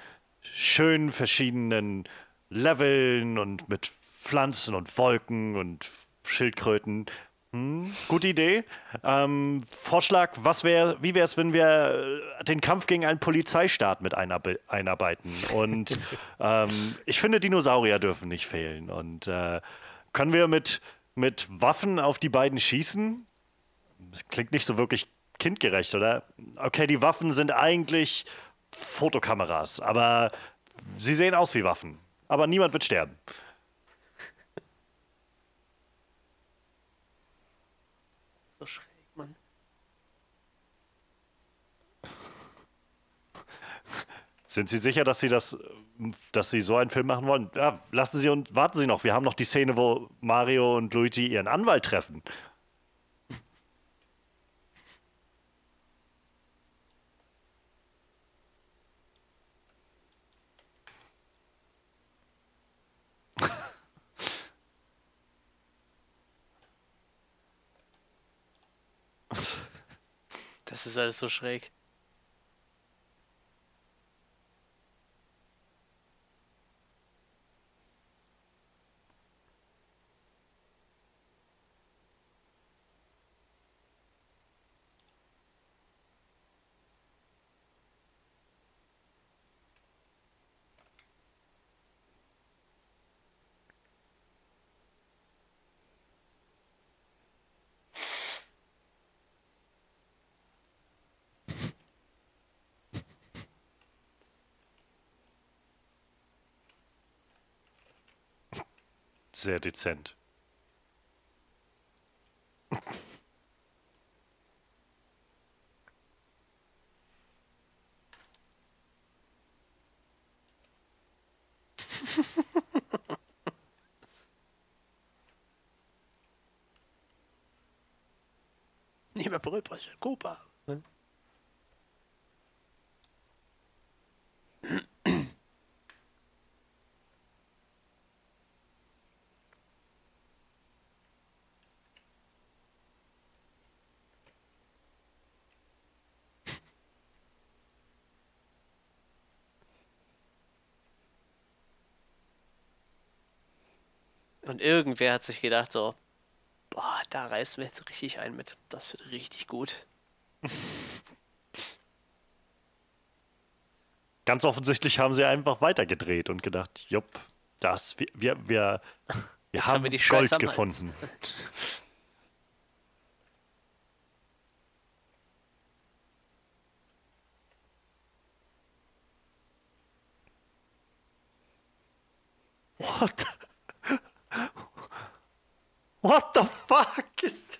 schönen verschiedenen Leveln und mit Pflanzen und Wolken und Schildkröten. Hm, gute Idee. Ähm, Vorschlag, was wär, wie wäre es, wenn wir äh, den Kampf gegen einen Polizeistaat mit einarbe einarbeiten? Und ähm, ich finde, Dinosaurier dürfen nicht fehlen. Und äh, können wir mit, mit Waffen auf die beiden schießen? Das klingt nicht so wirklich kindgerecht, oder? Okay, die Waffen sind eigentlich Fotokameras, aber sie sehen aus wie Waffen. Aber niemand wird sterben. So schräg, Mann. Sind Sie sicher, dass Sie das, dass Sie so einen Film machen wollen? Ja, lassen Sie und warten Sie noch. Wir haben noch die Szene, wo Mario und Luigi ihren Anwalt treffen. Das ist alles so schräg. Sehr dezent. Nicht mehr Brüllbrüche, Cooper. Und irgendwer hat sich gedacht so, boah, da reißen wir jetzt richtig ein mit. Das wird richtig gut. Ganz offensichtlich haben sie einfach weitergedreht und gedacht, jupp, das, wir, wir, wir, wir haben, haben wir die Gold gefunden. What? What the fuck ist.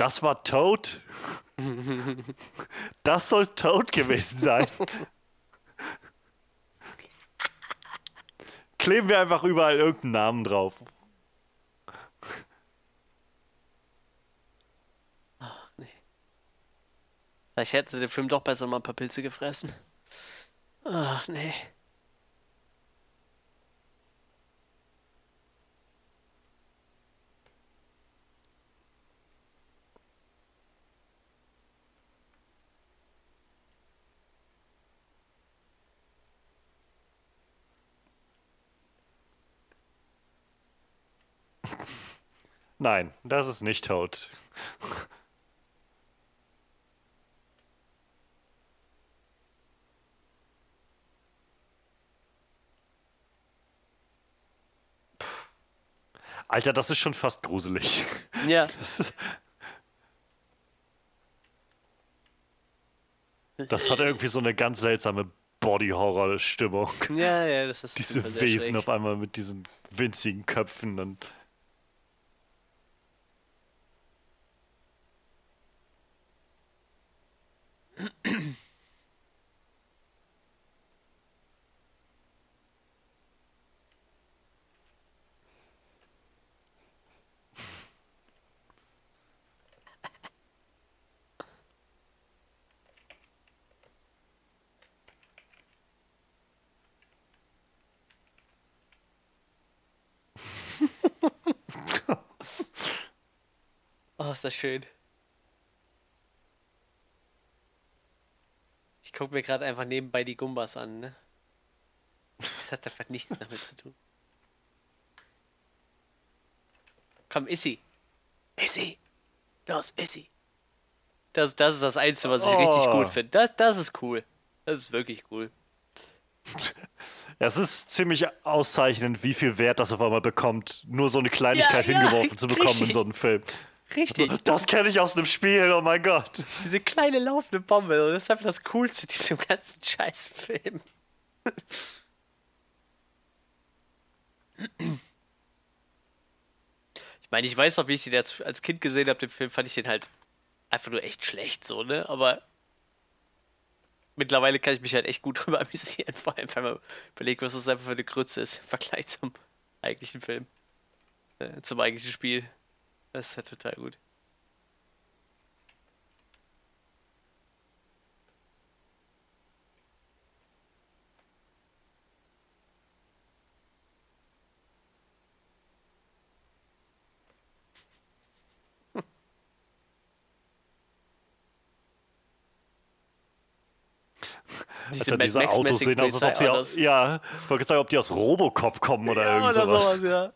Das war Toad? Das soll Toad gewesen sein. Kleben wir einfach überall irgendeinen Namen drauf. Vielleicht hätten sie den Film doch besser mal ein paar Pilze gefressen. Ach nee. Nein, das ist nicht Toad. Alter, das ist schon fast gruselig. Ja, Das, das hat irgendwie so eine ganz seltsame Body-Horror-Stimmung. ja, ja, das ist Diese Wesen auf einmal mit diesen winzigen Köpfen und Oh, ist das schön. Ich gucke mir gerade einfach nebenbei die Gumbas an, ne? Das hat einfach nichts damit zu tun. Komm, Issi. Issi. Los, Issi. Das, das ist das Einzige, was ich richtig Oh. gut finde. Das, das ist cool. Das ist wirklich cool. Es ist ziemlich auszeichnend, wie viel Wert das auf einmal bekommt, nur so eine Kleinigkeit Ja, ja, hingeworfen zu bekommen in richtig. so einem Film. Richtig. Das kenne ich aus einem Spiel, oh mein Gott. Diese kleine laufende Bombe. Das ist einfach das Coolste in diesem ganzen Scheißfilm. Ich meine, ich weiß noch, wie ich den als, als Kind gesehen habe, den Film, fand ich den halt einfach nur echt schlecht, so, ne? Aber mittlerweile kann ich mich halt echt gut drüber amüsieren, vor allem, wenn man überlegt, was das einfach für eine Grütze ist im Vergleich zum eigentlichen Film. Äh, zum eigentlichen Spiel. Das ist halt total gut. Diese Alter, diese Autos sehen aus, als ob sie aus, ja, ich wollte sagen, ob die aus Robocop kommen oder Ja, irgend sowas. sowas, ja.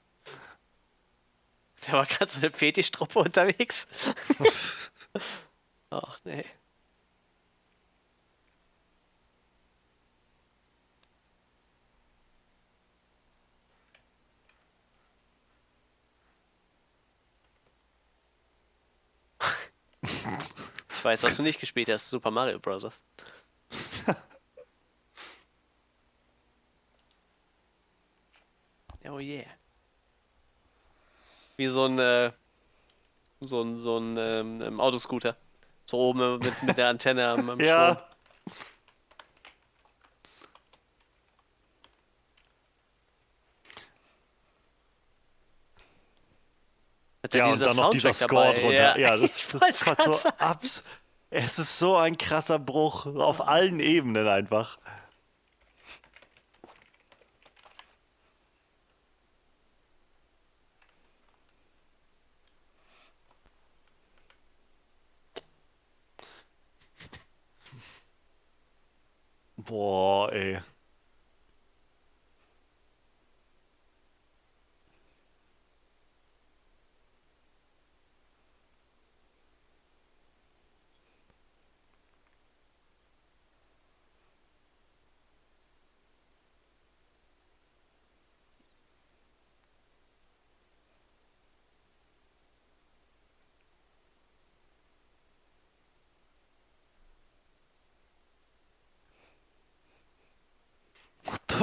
Der war gerade so eine Fetischtruppe unterwegs. Ach nee. Ich weiß, was du nicht gespielt hast, Super Mario Bros. Oh yeah. Wie so ein, äh, so ein, so ein ähm, ähm, Autoscooter. So oben mit, mit der Antenne am, am Strom. Ja, er ja und dann noch dieser Score drunter. Ja, das, ich das kommt grad so abs. Es ist so ein krasser Bruch auf allen Ebenen einfach. Boah, ey.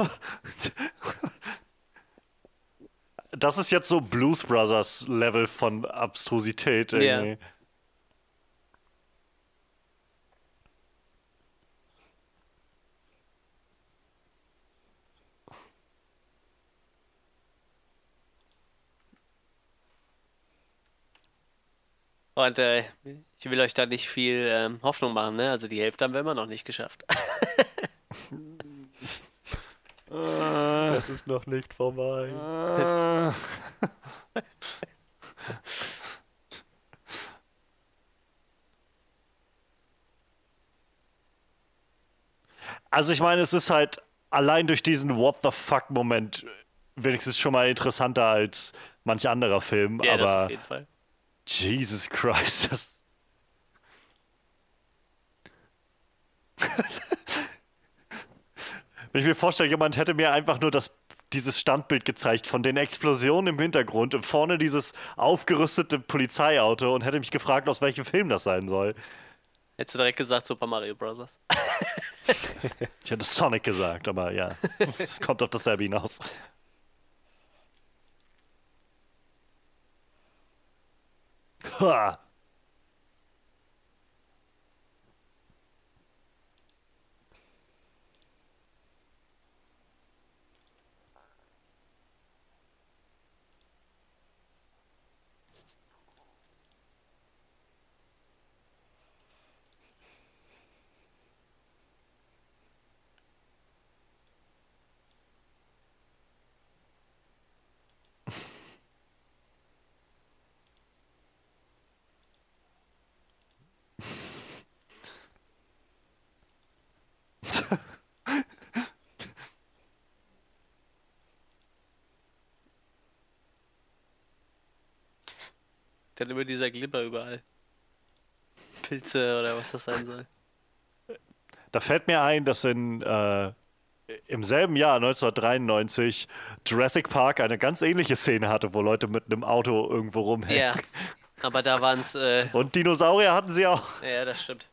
Das ist jetzt so Blues Brothers Level von Abstrusität irgendwie. Und äh, ich will euch da nicht viel ähm, Hoffnung machen, ne? Also die Hälfte haben wir immer noch nicht geschafft. Es ist noch nicht vorbei. Äh. Also ich meine, es ist halt allein durch diesen What the fuck Moment wenigstens schon mal interessanter als manch anderer Film, Ja, das auf aber jeden Fall. Jesus Christ, das Wenn ich mir vorstelle, jemand hätte mir einfach nur das, dieses Standbild gezeigt von den Explosionen im Hintergrund und vorne dieses aufgerüstete Polizeiauto und hätte mich gefragt, aus welchem Film das sein soll. Hättest du direkt gesagt Super Mario Bros. Ich hätte Sonic gesagt, aber ja, es kommt auf dasselbe hinaus. Ha. Dann immer dieser Glibber überall. Pilze oder was das sein soll. Da fällt mir ein, dass in äh im selben Jahr 1993 Jurassic Park eine ganz ähnliche Szene hatte, wo Leute mit einem Auto irgendwo rumhängen. Ja, Aber da waren es. Äh, Und Dinosaurier hatten sie auch. ja, das stimmt.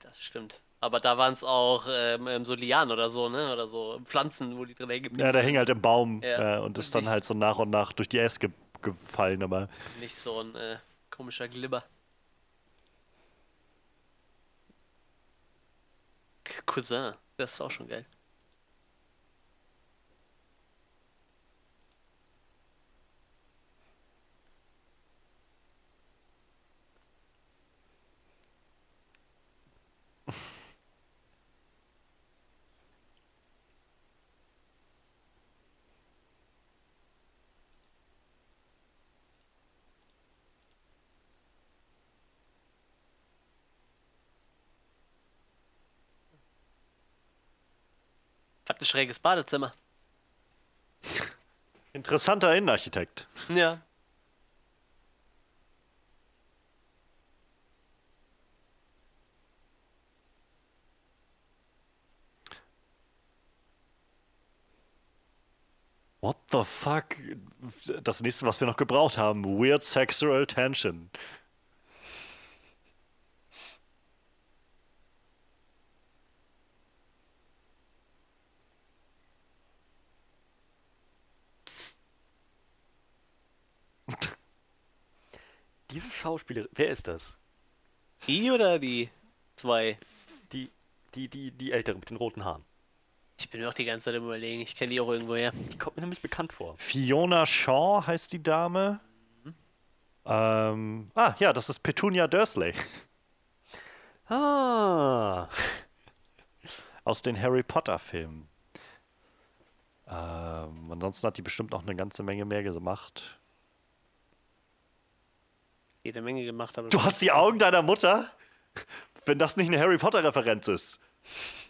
Das stimmt. Aber da waren es auch ähm, ähm, so Lianen oder so, ne? Oder so Pflanzen, wo die drin hängen Ja, der hing halt im Baum Ja. äh, und ist dann halt so nach und nach durch die Äste ge gefallen. Aber Nicht so ein äh, komischer Glibber. Cousin, das ist auch schon geil. Ein schräges Badezimmer. interessanter Innenarchitekt. Ja. What the fuck? Das nächste, was wir noch gebraucht haben. Weird Sexual Tension. Diese Schauspielerin, wer ist das? Die oder die zwei? Die, die, die, die ältere mit den roten Haaren. Ich bin mir auch die ganze Zeit überlegen. Ich kenne die auch irgendwo her. Die kommt mir nämlich bekannt vor. Fiona Shaw heißt die Dame. Ähm, ah, ja, das ist Petunia Dursley Ah, aus den Harry Potter Filmen. Ähm, ansonsten hat die bestimmt noch eine ganze Menge mehr gemacht. Jede Menge gemacht, aber. Du hast die Augen deiner Mutter? Wenn das nicht eine Harry Potter Referenz ist.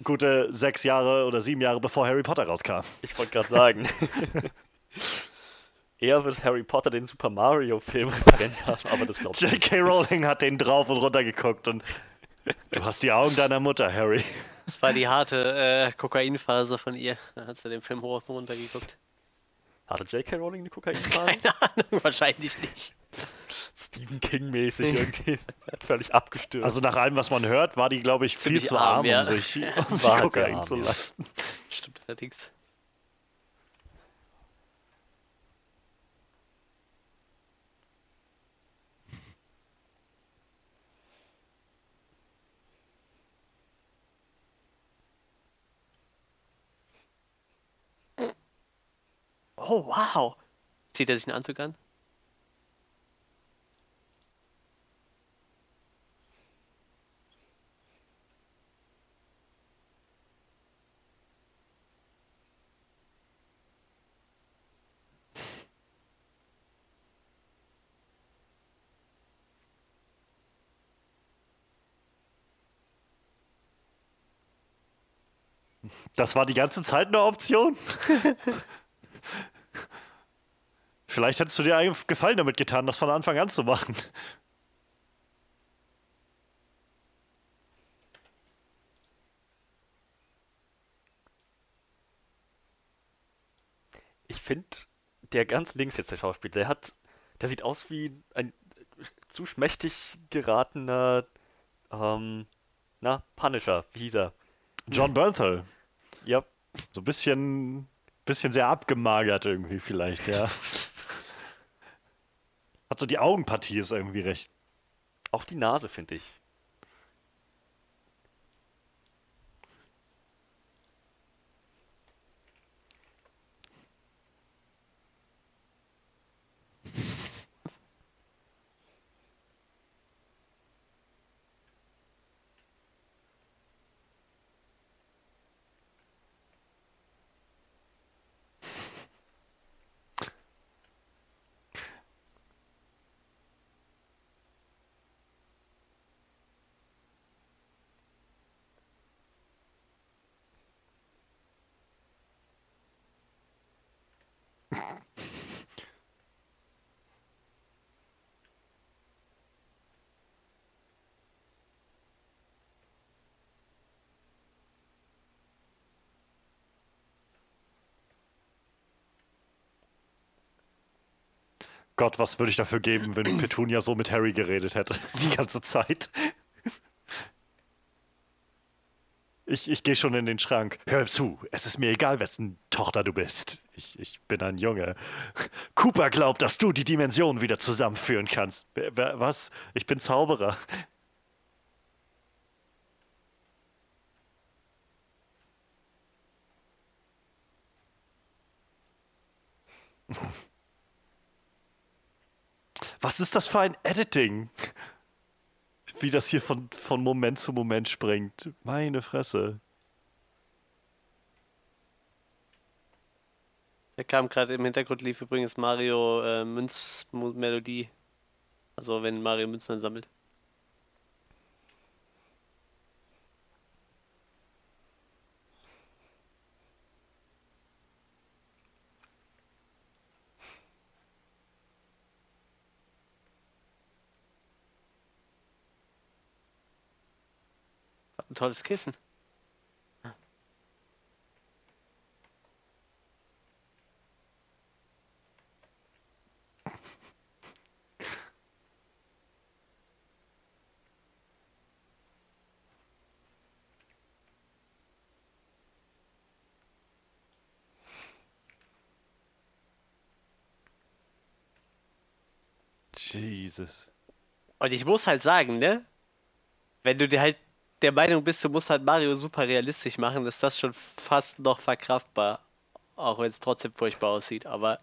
Gute sechs Jahre oder sieben Jahre bevor Harry Potter rauskam. ich wollte gerade sagen. Eher wird Harry Potter den Super Mario Film referent haben, aber das glaubt ich. J.K. Rowling hat den drauf und runter geguckt und du hast die Augen deiner Mutter, Harry. Das war die harte äh, Kokainphase von ihr. Da hat sie den Film hoch und runter geguckt. Hatte J.K. Rowling eine Kokainphase? Keine Ahnung, wahrscheinlich nicht. Stephen King-mäßig irgendwie. Völlig abgestürzt. Also nach allem, was man hört, war die, glaube ich, viel zu arm, arm, ja. um sich, um sich Kokain arm, zu ja. leisten. Stimmt allerdings. Oh, wow. Zieht er sich einen Anzug an? Das war die ganze Zeit eine Option? Vielleicht hättest du dir einen Gefallen damit getan, das von Anfang an zu machen. ich finde, der ganz links jetzt, der Schauspieler, der hat, der sieht aus wie ein zu schmächtig geratener, ähm, na, Punisher, wie hieß er? John Bernthal. Ja, So ein bisschen, bisschen sehr abgemagert irgendwie vielleicht, ja. Hat so die Augenpartie ist irgendwie recht. auch die Nase, finde ich. Gott, was würde ich dafür geben, wenn Petunia so mit Harry geredet hätte, die ganze Zeit. Ich, ich gehe schon in den Schrank. Hör zu, es ist mir egal, wessen Tochter du bist. Ich, ich bin ein Junge. Cooper glaubt, dass du die Dimensionen wieder zusammenführen kannst. Was? Ich bin Zauberer. Was ist das für ein Editing? Wie das hier von, von Moment zu Moment springt. Meine Fresse. Da kam gerade im Hintergrund lief übrigens Mario äh, Münz Mu- Melodie. Also wenn Mario Münzen sammelt. Tolles Kissen. Jesus. Und ich muss halt sagen, ne? Wenn du dir halt der Meinung bist, du musst halt Mario super realistisch machen, ist das schon fast noch verkraftbar. Auch wenn es trotzdem furchtbar aussieht. Aber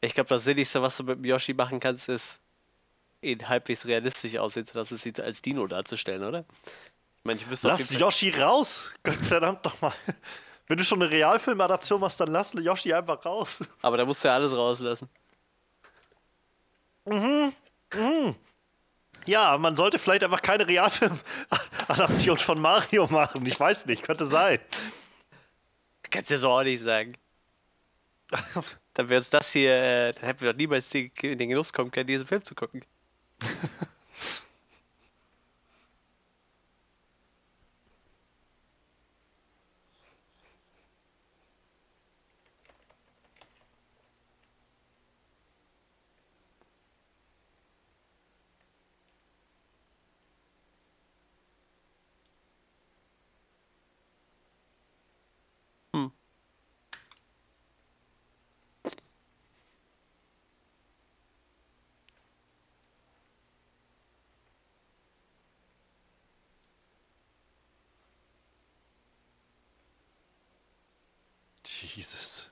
ich glaube, das Sinnigste, was du mit dem Yoshi machen kannst, ist ihn halbwegs realistisch aussehen zu lassen, es als Dino darzustellen, oder? Ich meine, ich wüsste Lass Yoshi raus! Gott verdammt doch mal. Wenn du schon eine Realfilmadaption machst, dann lass Yoshi einfach raus. Aber da musst du ja alles rauslassen. Ja, man sollte vielleicht einfach keine Realfilmadaption von Mario machen. Ich weiß nicht, könnte sein. Kannst du ja so auch nicht sagen. Dann wäre uns das hier, äh, dann hätten wir doch niemals den, in den Genuss kommen können, diesen Film zu gucken. Jesus.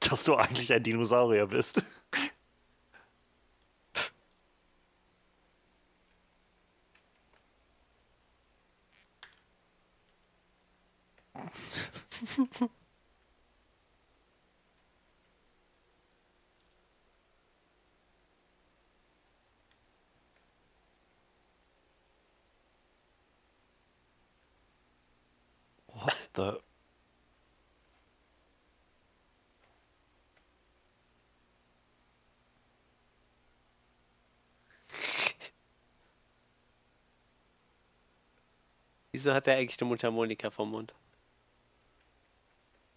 Dass du eigentlich ein Dinosaurier bist. What the? Wieso hat er eigentlich eine Mundharmonika vom Mund?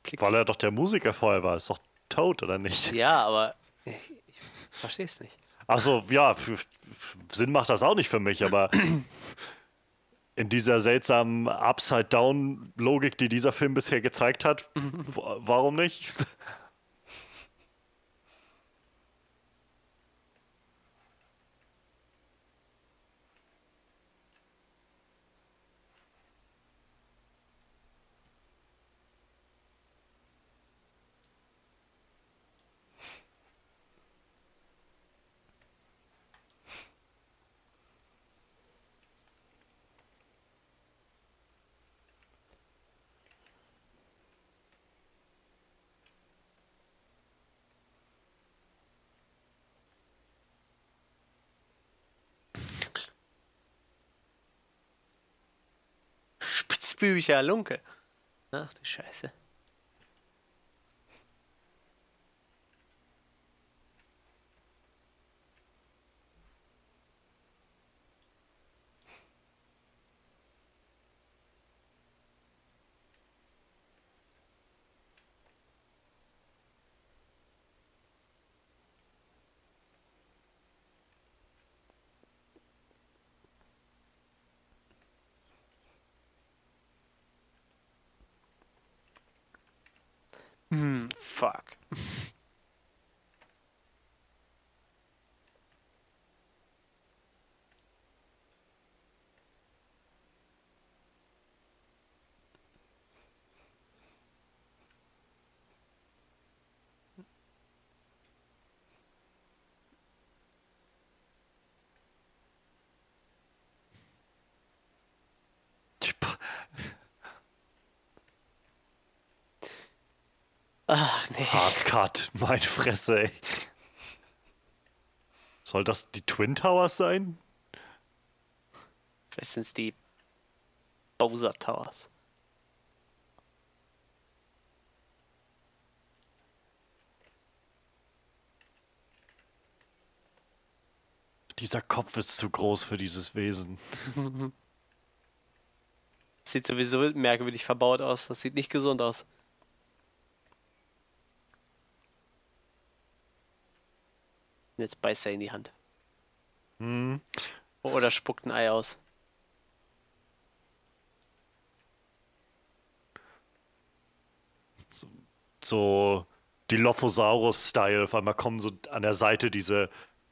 Klick. Weil er doch der Musiker vorher war. Ist doch tot, oder nicht? Ja, aber ich, ich verstehe es nicht. Achso, ja, Sinn macht das auch nicht für mich, aber in dieser seltsamen Upside-Down-Logik, die dieser Film bisher gezeigt hat, w- warum nicht? Spitzbübiger Lunke. Ach du Scheiße. Hm, fuck. Ach nee. Hardcut, meine Fresse, ey. Soll das die Twin Towers sein? Vielleicht sind es die Bowser Towers. Dieser Kopf ist zu groß für dieses Wesen. Sieht sowieso merkwürdig verbaut aus. Das sieht nicht gesund aus. Jetzt beißt er in die Hand. Hm. Oder spuckt ein Ei aus. So Dilophosaurus-Style. Auf einmal kommen so an der Seite diese,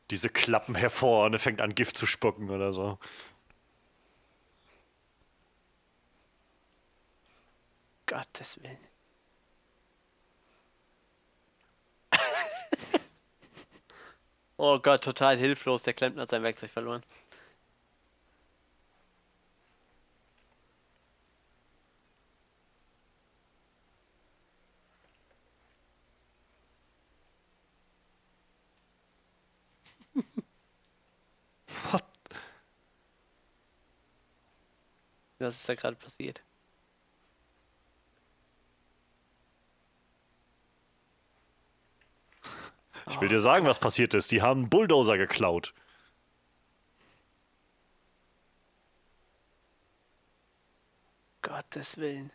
diese Klappen hervor und er fängt an Gift zu spucken oder so. Gottes Willen. Oh Gott, total hilflos. Der Klempner hat sein Werkzeug verloren. What? Was ist da gerade passiert? Ich will dir sagen, was passiert ist. Die haben einen Bulldozer geklaut. Gottes Willen.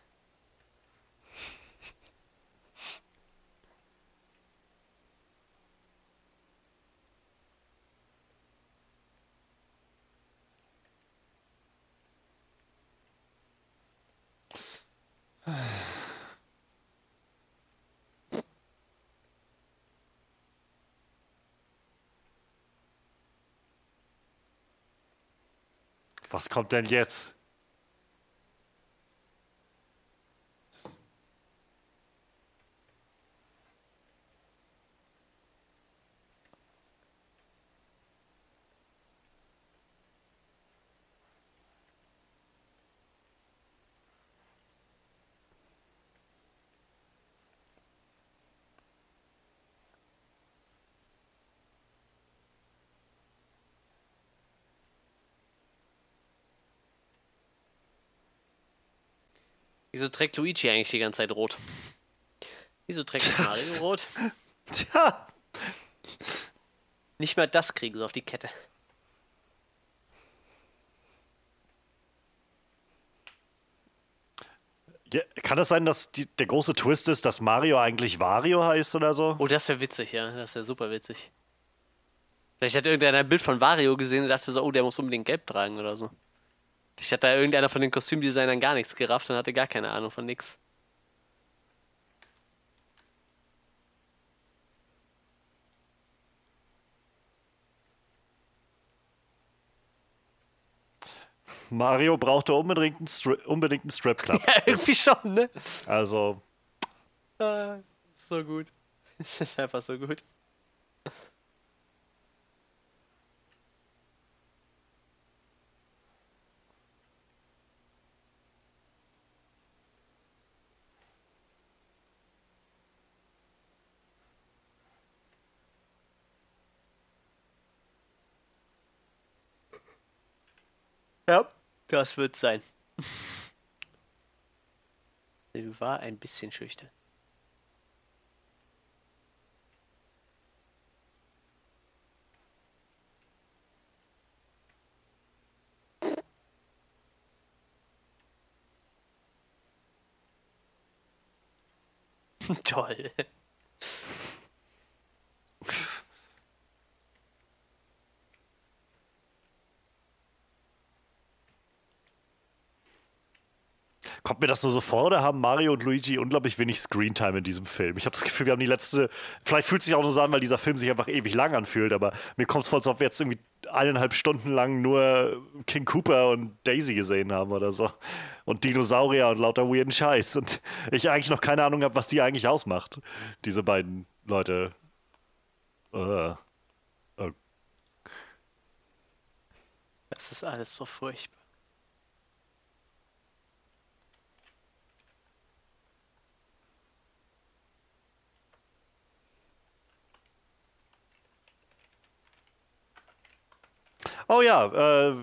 Was kommt denn jetzt? Wieso trägt Luigi eigentlich die ganze Zeit rot? Wieso trägt Mario rot? Tja, Nicht mal das kriegen sie auf die Kette. ja, kann es sein, dass die, der große Twist ist, dass Mario eigentlich Wario heißt oder so? Oh, das wäre witzig, ja. Das wäre super witzig. Vielleicht hat irgendeiner ein Bild von Wario gesehen und dachte so, oh, der muss unbedingt gelb tragen oder so. Vielleicht hat da irgendeiner von den Kostümdesignern gar nichts gerafft und hatte gar keine Ahnung von nix. Mario brauchte unbedingt einen, Stri unbedingt einen Strip Club. Ja, irgendwie schon, ne? Also, Ah, so gut. Es ist einfach so gut. Ja, das wird sein. Sie war ein bisschen schüchtern. Toll. kommt mir das nur so vor oder haben Mario und Luigi unglaublich wenig Screentime in diesem Film? Ich habe das Gefühl, wir haben die letzte, vielleicht fühlt es sich auch nur so an, weil dieser Film sich einfach ewig lang anfühlt, aber mir kommt es vor, als ob wir jetzt irgendwie eineinhalb Stunden lang nur King Cooper und Daisy gesehen haben oder so. Und Dinosaurier und lauter weirden Scheiß. Und ich eigentlich noch keine Ahnung habe, was die eigentlich ausmacht, diese beiden Leute. Uh. Oh. Das ist alles so furchtbar. Oh ja, äh,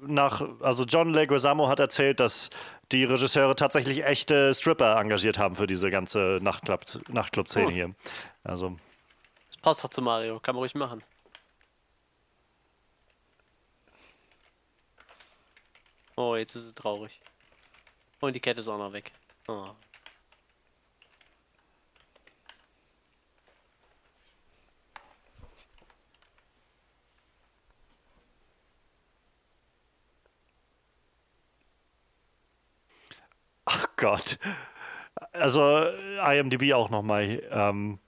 nach, also John Leguizamo hat erzählt, dass die Regisseure tatsächlich echte Stripper engagiert haben für diese ganze Nachtclub-Szene Nachtclub Oh. hier. Also, Das passt doch zu Mario, kann man ruhig machen. Oh, jetzt ist es traurig. Und die Kette ist auch noch weg. Oh. Ach Gott. Also, IMDb auch nochmal. Ähm,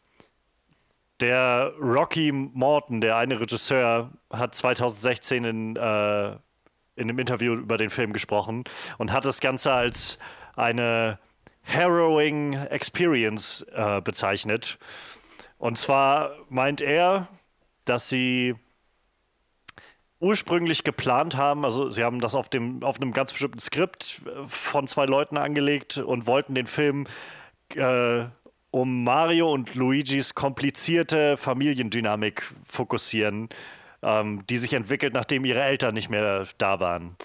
der Rocky Morton, der eine Regisseur, hat 2016 in, äh, in einem Interview über den Film gesprochen und hat das Ganze als eine harrowing Experience äh, bezeichnet. Und zwar meint er, dass sie ursprünglich geplant haben, also sie haben das auf, dem, auf einem ganz bestimmten Skript äh, von zwei Leuten angelegt und wollten den Film äh, um Mario und Luigis komplizierte Familiendynamik fokussieren, ähm, die sich entwickelt, nachdem ihre Eltern nicht mehr da waren.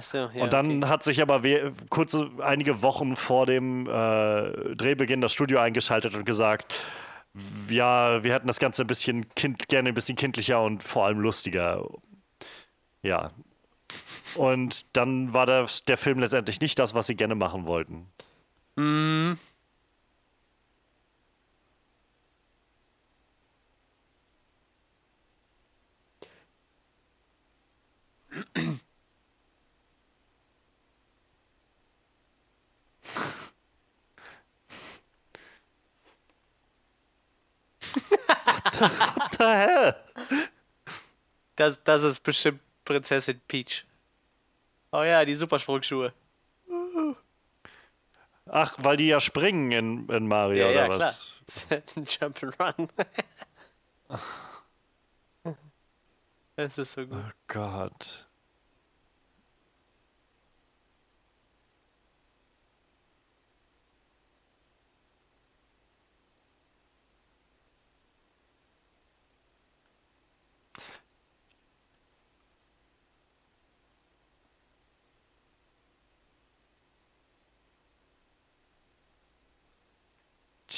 So, ja. Und dann okay. hat sich aber kurze, einige Wochen vor dem äh, Drehbeginn das Studio eingeschaltet und gesagt, ja, wir hätten das Ganze ein bisschen kind, gerne ein bisschen kindlicher und vor allem lustiger. Ja. Und dann war das, der Film letztendlich nicht das, was sie gerne machen wollten. Mm, What the hell? das, das ist bestimmt Prinzessin Peach. Oh ja, die Supersprungschuhe. Ach, weil die ja springen in, in Mario Ja, ja, oder klar. was? Jump'n'Run. Es ist so gut. Oh Gott.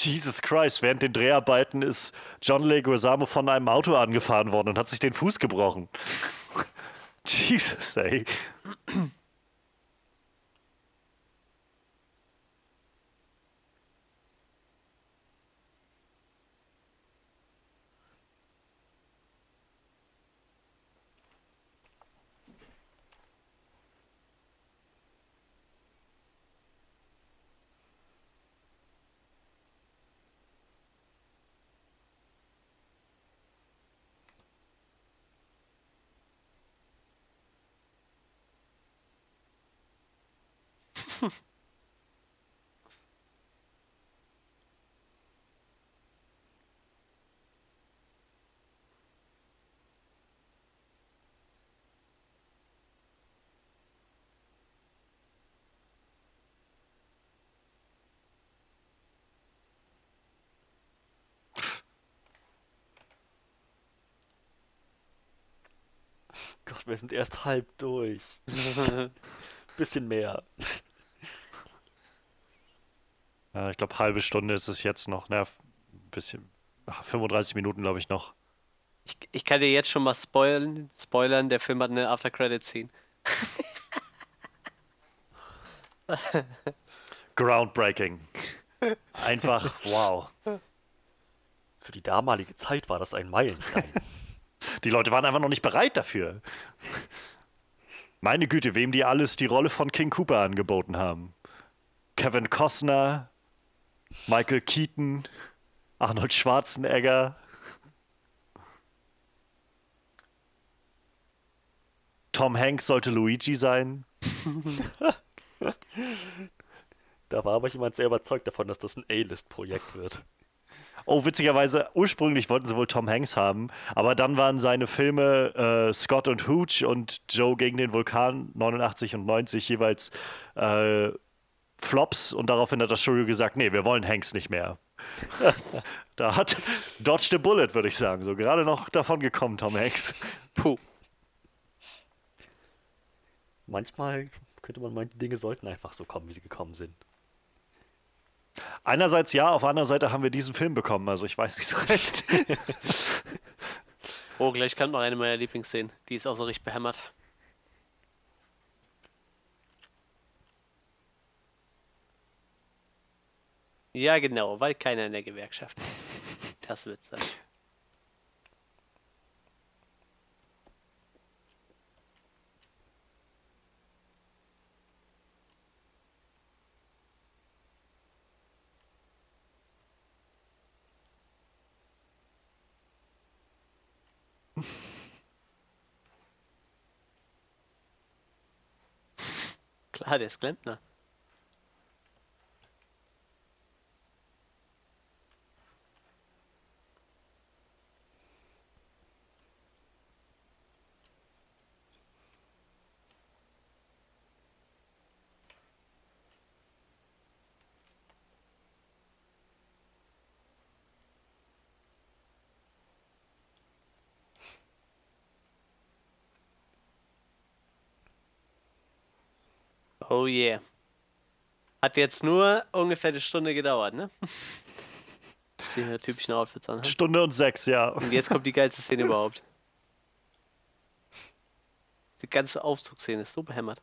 Jesus Christ, während den Dreharbeiten ist John Leguizamo von einem Auto angefahren worden und hat sich den Fuß gebrochen. Jesus, ey. Wir sind erst halb durch. Bisschen mehr. Ja, ich glaube, halbe Stunde ist es jetzt noch. Na, ein bisschen. ah, 35 Minuten, glaube ich, noch. Ich, ich kann dir jetzt schon mal spoilern, spoilern der Film hat eine After-Credit-Scene. Groundbreaking. Einfach, wow. Für die damalige Zeit war das ein Meilenstein. Die Leute waren einfach noch nicht bereit dafür. Meine Güte, wem die alles die Rolle von King Cooper angeboten haben. Kevin Costner, Michael Keaton, Arnold Schwarzenegger. Tom Hanks sollte Luigi sein. Da war aber jemand sehr überzeugt davon, dass das ein A-List-Projekt wird. Oh, witzigerweise, ursprünglich wollten sie wohl Tom Hanks haben, aber dann waren seine Filme äh, Scott und Hooch und Joe gegen den Vulkan 89 und 90 jeweils äh, Flops und daraufhin hat das Studio gesagt, nee, wir wollen Hanks nicht mehr. da hat Dodge the Bullet, würde ich sagen, so gerade noch davon gekommen, Tom Hanks. Puh. Manchmal könnte man meinen, die Dinge sollten einfach so kommen, wie sie gekommen sind. Einerseits ja, auf der anderen Seite haben wir diesen Film bekommen, also ich weiß nicht so recht. Oh, gleich kommt noch eine meiner Lieblingsszenen. Die ist auch so richtig behämmert. Ja, genau, weil keiner in der Gewerkschaft. Das wird's sein. Herresklempene? Oh yeah. Hat jetzt nur ungefähr eine Stunde gedauert, ne? Ja typischen Outfits an. Stunde und sechs, ja. Und jetzt kommt die geilste Szene überhaupt. Die ganze Aufzugsszene ist so behämmert.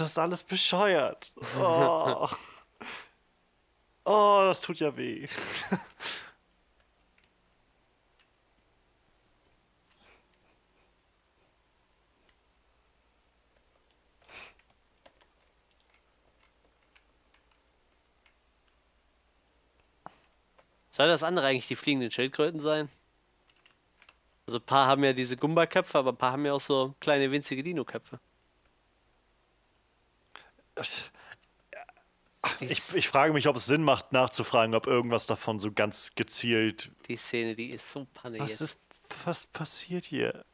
ist das alles bescheuert. Oh, oh das tut ja weh. Soll das andere eigentlich die fliegenden Schildkröten sein? Also ein paar haben ja diese Gumba-Köpfe, aber ein paar haben ja auch so kleine winzige Dino-Köpfe. Ich, ich frage mich, ob es Sinn macht, nachzufragen, ob irgendwas davon so ganz gezielt. Die Szene, die ist so panne Was jetzt. ist. Was passiert hier?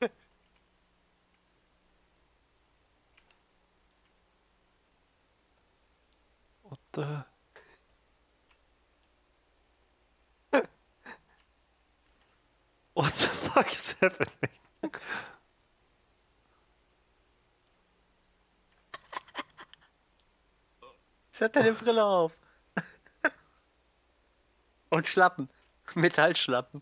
What the. What the fuck is happening? Sie hat deine Brille auf. Und Schlappen. Metallschlappen.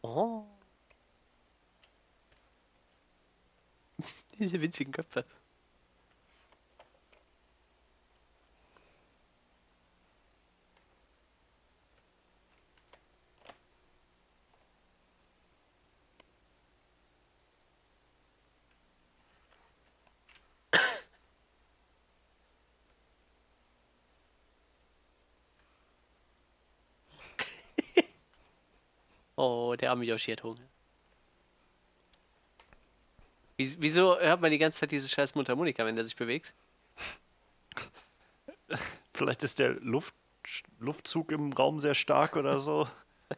Oh. Diese winzigen Köpfe. Oh, der arme Yoshi hat Hunger. Wie- Wieso hört man die ganze Zeit diese scheiß Mundharmonika, wenn der sich bewegt? Vielleicht ist der Luft, Luftzug im Raum sehr stark oder so.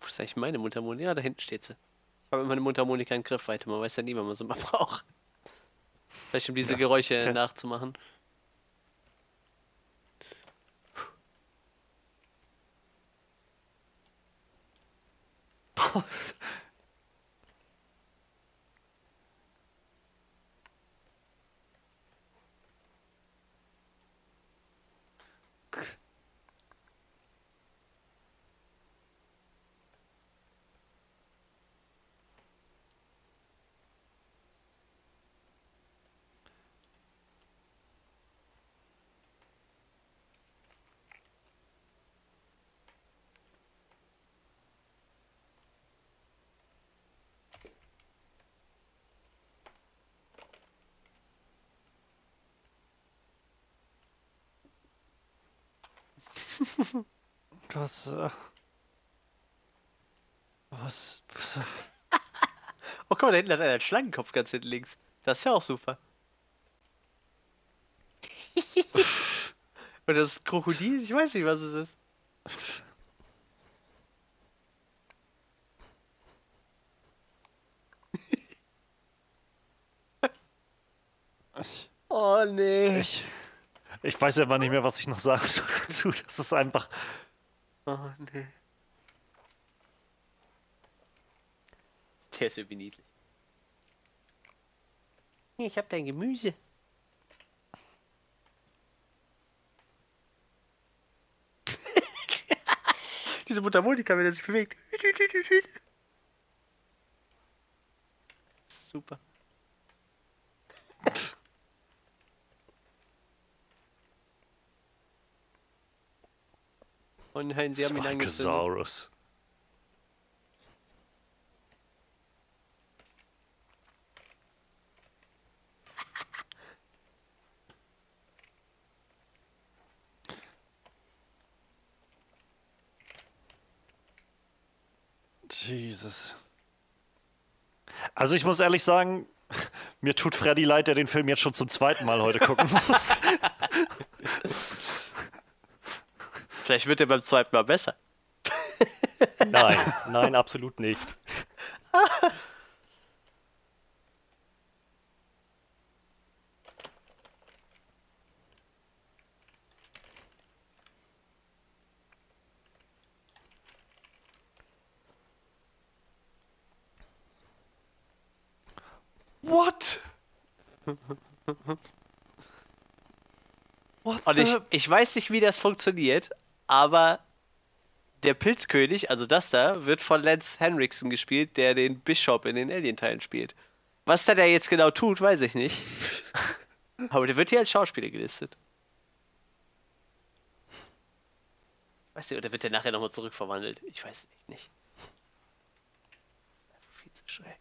Wo ist eigentlich meine Mundharmonika? Ja, da hinten steht sie. Ich habe immer eine Mundharmonika in Griffweite. Man weiß ja nie, wann man so mal braucht. Vielleicht um diese Ja, Geräusche nachzumachen. あ。Was? äh, Was? was Oh, guck mal, da hinten hat einer einen Schlangenkopf ganz hinten links. Das ist ja auch super. Und das Krokodil, ich weiß nicht, was es ist. Oh nee. ich, ich weiß ja mal nicht mehr, was ich noch sagen soll dazu. Das ist einfach. Oh nee. Der ist irgendwie niedlich. Ich hab dein Gemüse. Diese Mundharmonika, wenn er sich bewegt. Super. Oh nein, sie haben ihn angezündet. Jesus. Also ich muss ehrlich sagen, mir tut Freddy leid, der den Film jetzt schon zum zweiten Mal heute gucken muss. Vielleicht wird er beim zweiten Mal besser. Nein, nein, absolut nicht. What? What Und ich, the- ich weiß nicht, wie das funktioniert, aber der Pilzkönig, also das da, wird von Lance Henriksen gespielt, der den Bishop in den Alien-Teilen spielt. Was der da jetzt genau tut, weiß ich nicht. aber der wird hier als Schauspieler gelistet. Weißt du, oder wird der nachher nochmal zurückverwandelt? Ich weiß es echt nicht. Das ist einfach viel zu schräg.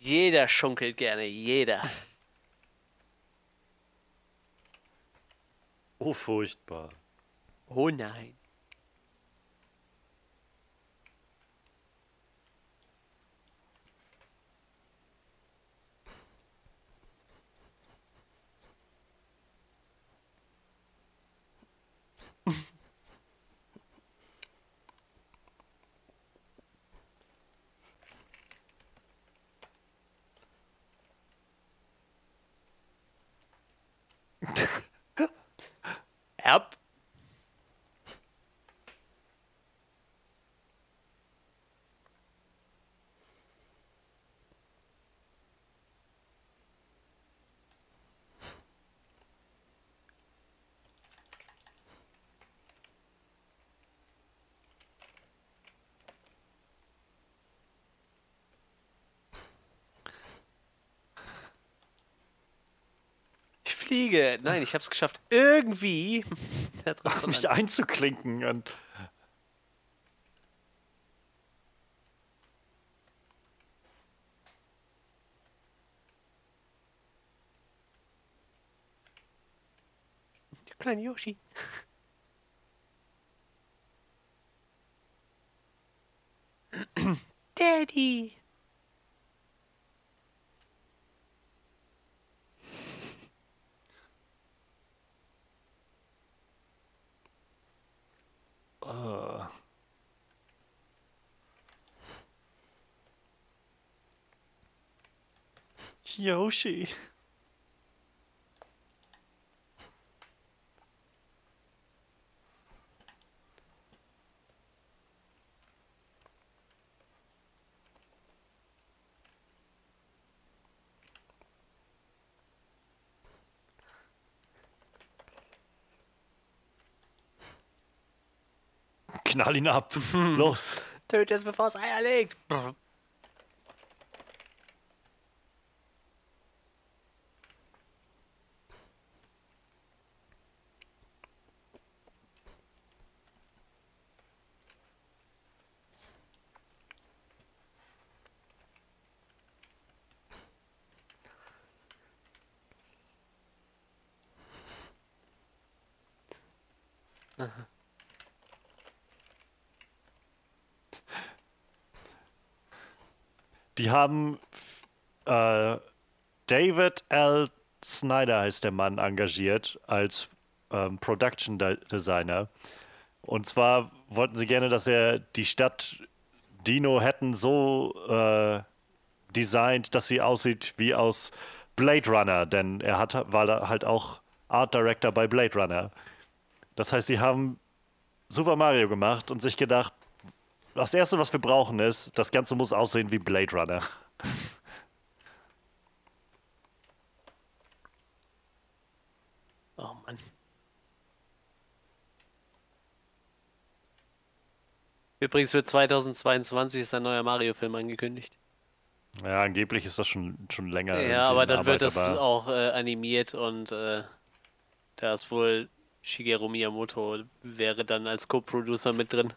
Jeder schunkelt gerne, jeder. Oh, furchtbar. Oh nein. Yep. Fliege. Nein, ich hab's geschafft. Irgendwie. Drin Mich einzuklinken. Und Kleine Yoshi. Daddy. Äh. Yoshi. Knall ihn ab. Los. Töte es, bevor es Eier legt. Die haben äh, David L. Snyder heißt der Mann engagiert als ähm, Production De Designer. Und zwar wollten sie gerne, dass er die Stadt Dino hätten so äh, designt, dass sie aussieht wie aus Blade Runner, denn er hat, war halt auch Art Director bei Blade Runner. Das heißt, sie haben Super Mario gemacht und sich gedacht, das erste, was wir brauchen, ist, das Ganze muss aussehen wie Blade Runner. Oh Mann. Übrigens für 2022 ist ein neuer Mario-Film angekündigt. Ja, angeblich ist das schon, schon länger. Ja, aber dann wird Arbeit, das aber auch äh, animiert und äh, da ist wohl Shigeru Miyamoto wäre dann als Co-Producer mit drin.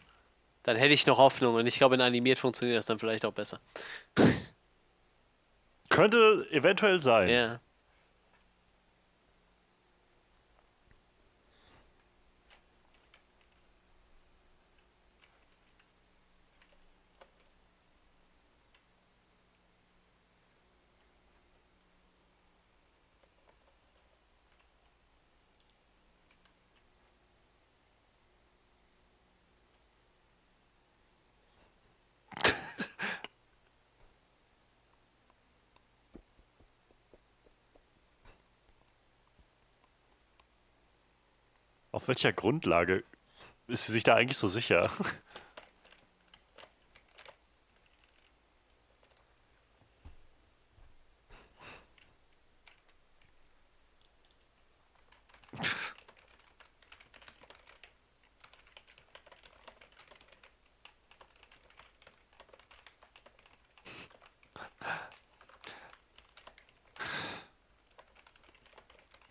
Dann hätte ich noch Hoffnung und ich glaube, in animiert funktioniert das dann vielleicht auch besser. Könnte eventuell sein. Ja. Auf welcher Grundlage ist sie sich da eigentlich so sicher?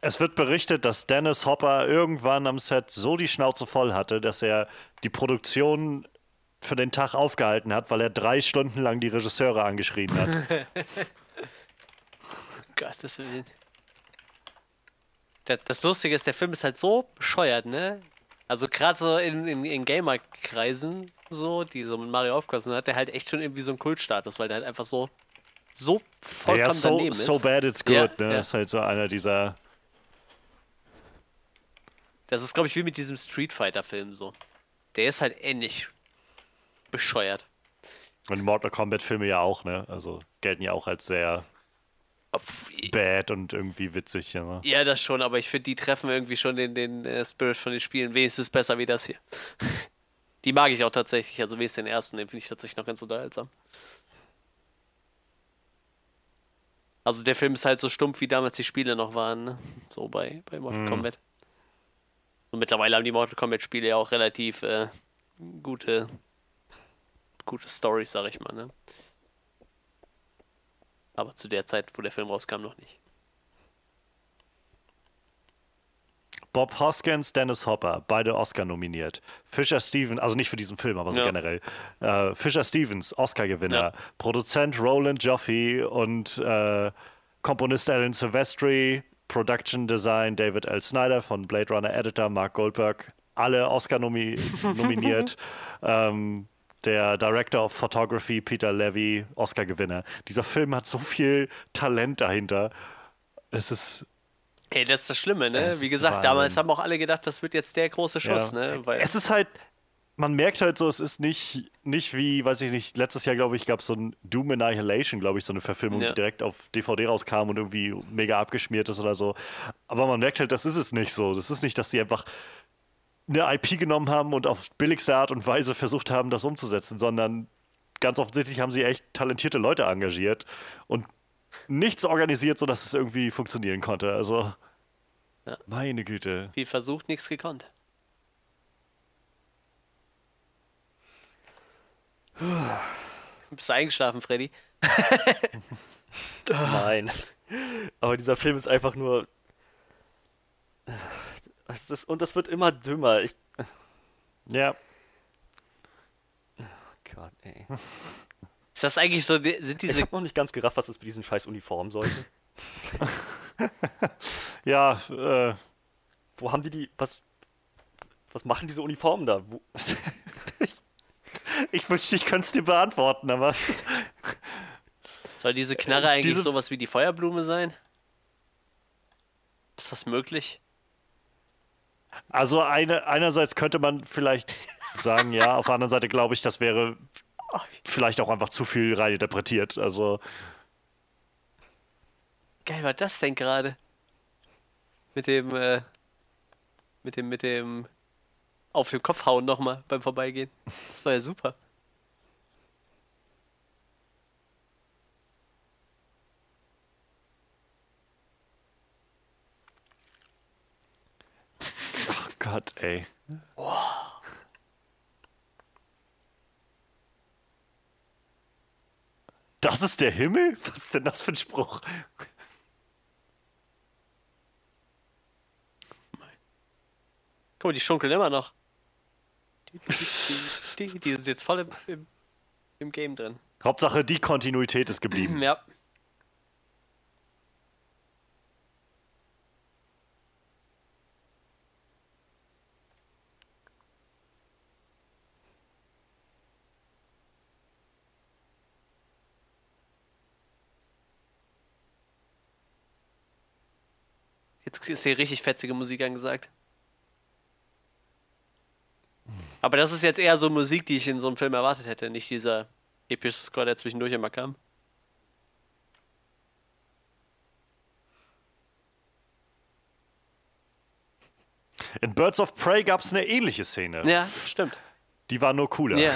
Es wird berichtet, dass Dennis Hopper irgendwann am Set so die Schnauze voll hatte, dass er die Produktion für den Tag aufgehalten hat, weil er drei Stunden lang die Regisseure angeschrien hat. Gottes Willen. Das, das Lustige ist, der Film ist halt so bescheuert, ne? Also gerade so in, in, in Gamer-Kreisen, so, die so mit Mario aufgewachsen hat der halt echt schon irgendwie so einen Kultstatus, weil der halt einfach so, so vollkommen ja, so, daneben ist. so bad it's good, Ja, ne? ja. Ist halt so einer dieser. Das ist, glaube ich, wie mit diesem Street Fighter-Film so. Der ist halt ähnlich bescheuert. Und Mortal Kombat-Filme ja auch, ne? Also gelten ja auch als sehr Auf- bad und irgendwie witzig, ja. Ne? Ja, das schon, aber ich finde, die treffen irgendwie schon den, den äh, Spirit von den Spielen wenigstens besser wie das hier. Die mag ich auch tatsächlich, also wenigstens den ersten, den finde ich tatsächlich noch ganz unterhaltsam. Also der Film ist halt so stumpf, wie damals die Spiele noch waren, ne? So bei, bei Mortal Mhm. Kombat. Und mittlerweile haben die Mortal Kombat Spiele ja auch relativ äh, gute, gute Storys, sag ich mal, ne? Aber zu der Zeit, wo der Film rauskam, noch nicht. Bob Hoskins, Dennis Hopper, beide Oscar nominiert. Fisher Stevens, also nicht für diesen Film, aber so Ja. generell. Äh, Fisher Stevens, Oscar-Gewinner. Ja. Produzent Roland Joffe und äh, Komponist Alan Silvestri Production Design David L. Snyder von Blade Runner Editor Mark Goldberg, alle Oscar nomi nominiert. ähm, der Director of Photography Peter Levy, Oscar-Gewinner. Dieser Film hat so viel Talent dahinter. Es ist Ey, das ist das Schlimme, ne? Es Wie gesagt, damals haben auch alle gedacht, das wird jetzt der große Schuss, Ja. ne? Weil, Es ist halt, man merkt halt so, es ist nicht, nicht wie, weiß ich nicht, letztes Jahr, glaube ich, gab es so ein Doom Annihilation, glaube ich, so eine Verfilmung, Ja. die direkt auf DVD rauskam und irgendwie mega abgeschmiert ist oder so. Aber man merkt halt, das ist es nicht so. Das ist nicht, dass die einfach eine IP genommen haben und auf billigste Art und Weise versucht haben, das umzusetzen, sondern ganz offensichtlich haben sie echt talentierte Leute engagiert und nichts organisiert, sodass es irgendwie funktionieren konnte. Also, Ja. meine Güte. wie versucht, nichts gekonnt. Bist du eingeschlafen, Freddy? Nein. Aber dieser Film ist einfach nur. Und das wird immer dümmer. Ich, Ja, Gott, ey. Ist das eigentlich so, sind Ich diese habe noch nicht ganz gerafft, was es mit diesen scheiß Uniformen sollte. ja, äh, Wo haben die die. Was. Was machen diese Uniformen da? Wo, Ich wünschte, ich könnte es dir beantworten, aber Soll diese Knarre eigentlich diese- sowas wie die Feuerblume sein? Ist das möglich? also eine, einerseits könnte man vielleicht sagen, ja, auf der anderen Seite glaube ich, das wäre vielleicht auch einfach zu viel reininterpretiert. Also Geil war das denn gerade? Mit dem, äh, mit dem, mit dem auf den Kopf hauen nochmal beim Vorbeigehen. Das war ja super. oh Gott, ey. Das ist der Himmel? Was ist denn das für ein Spruch? Guck mal, die schunkeln immer noch. Die, die, sind jetzt voll im, im, im Game drin. Hauptsache, die Kontinuität ist geblieben. Ja. Jetzt ist hier richtig fetzige Musik angesagt. Aber das ist jetzt eher so Musik, die ich in so einem Film erwartet hätte, nicht dieser epische Score, der zwischendurch immer kam. In Birds of Prey gab es eine ähnliche Szene. Ja, stimmt. Die war nur cooler. Ja,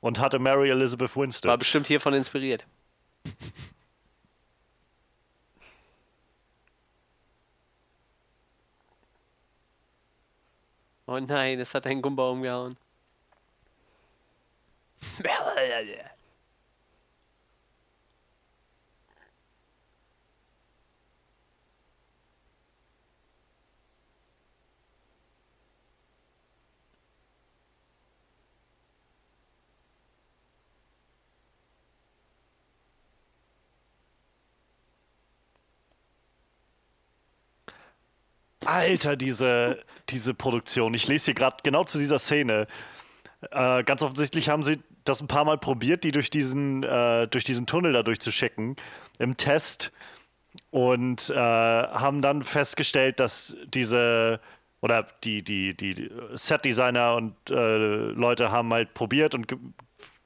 Und hatte Mary Elizabeth Winstead. war bestimmt hiervon inspiriert. Oh nein, es hat einen Gumba umgehauen. Alter, diese, diese Produktion. Ich lese hier gerade genau zu dieser Szene. Äh, ganz offensichtlich haben sie das ein paar Mal probiert, die durch diesen, äh, durch diesen Tunnel da durchzuschicken im Test und äh, haben dann festgestellt, dass diese oder die, die, die Set-Designer und äh, Leute haben halt probiert und ge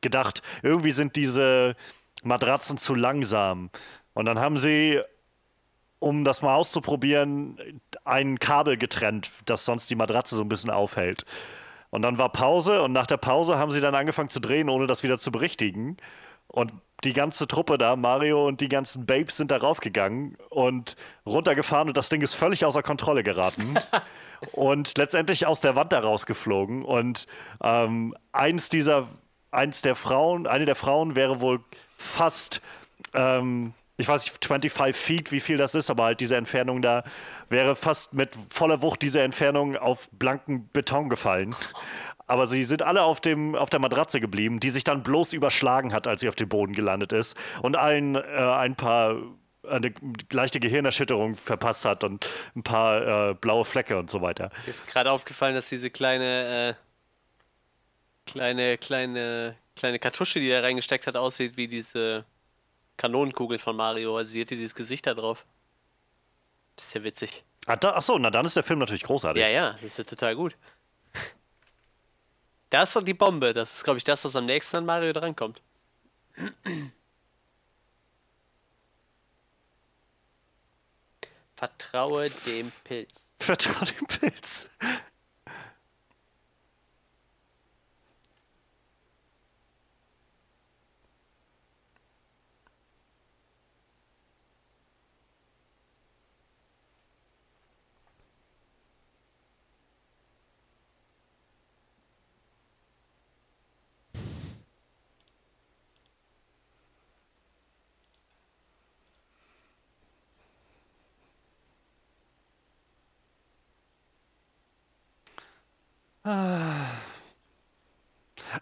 gedacht, irgendwie sind diese Matratzen zu langsam. Und dann haben sie um das mal auszuprobieren, ein Kabel getrennt, das sonst die Matratze so ein bisschen aufhält. Und dann war Pause und nach der Pause haben sie dann angefangen zu drehen, ohne das wieder zu berichtigen. Und die ganze Truppe da, Mario und die ganzen Babes sind darauf gegangen und runtergefahren und das Ding ist völlig außer Kontrolle geraten. und letztendlich aus der Wand da rausgeflogen. Und ähm, eins dieser, eins der Frauen, eine der Frauen wäre wohl fast ähm, ich weiß nicht, 25 Feet, wie viel das ist, aber halt diese Entfernung da wäre fast mit voller Wucht diese Entfernung auf blanken Beton gefallen. Aber sie sind alle auf, dem, auf der Matratze geblieben, die sich dann bloß überschlagen hat, als sie auf dem Boden gelandet ist. Und allen äh, ein paar eine leichte Gehirnerschütterung verpasst hat und ein paar äh, blaue Flecke und so weiter. Mir ist gerade aufgefallen, dass diese kleine, äh, kleine, kleine, kleine Kartusche, die er reingesteckt hat, aussieht wie diese Kanonenkugel von Mario. Also sie hat dieses Gesicht da drauf. Das ist ja witzig. Ah, da, achso, na dann ist der Film natürlich großartig. Ja, ja, das ist ja total gut. Da ist doch die Bombe. Das ist, glaube ich, das, was am nächsten an Mario drankommt. Vertraue dem Pilz. Vertrau dem Pilz.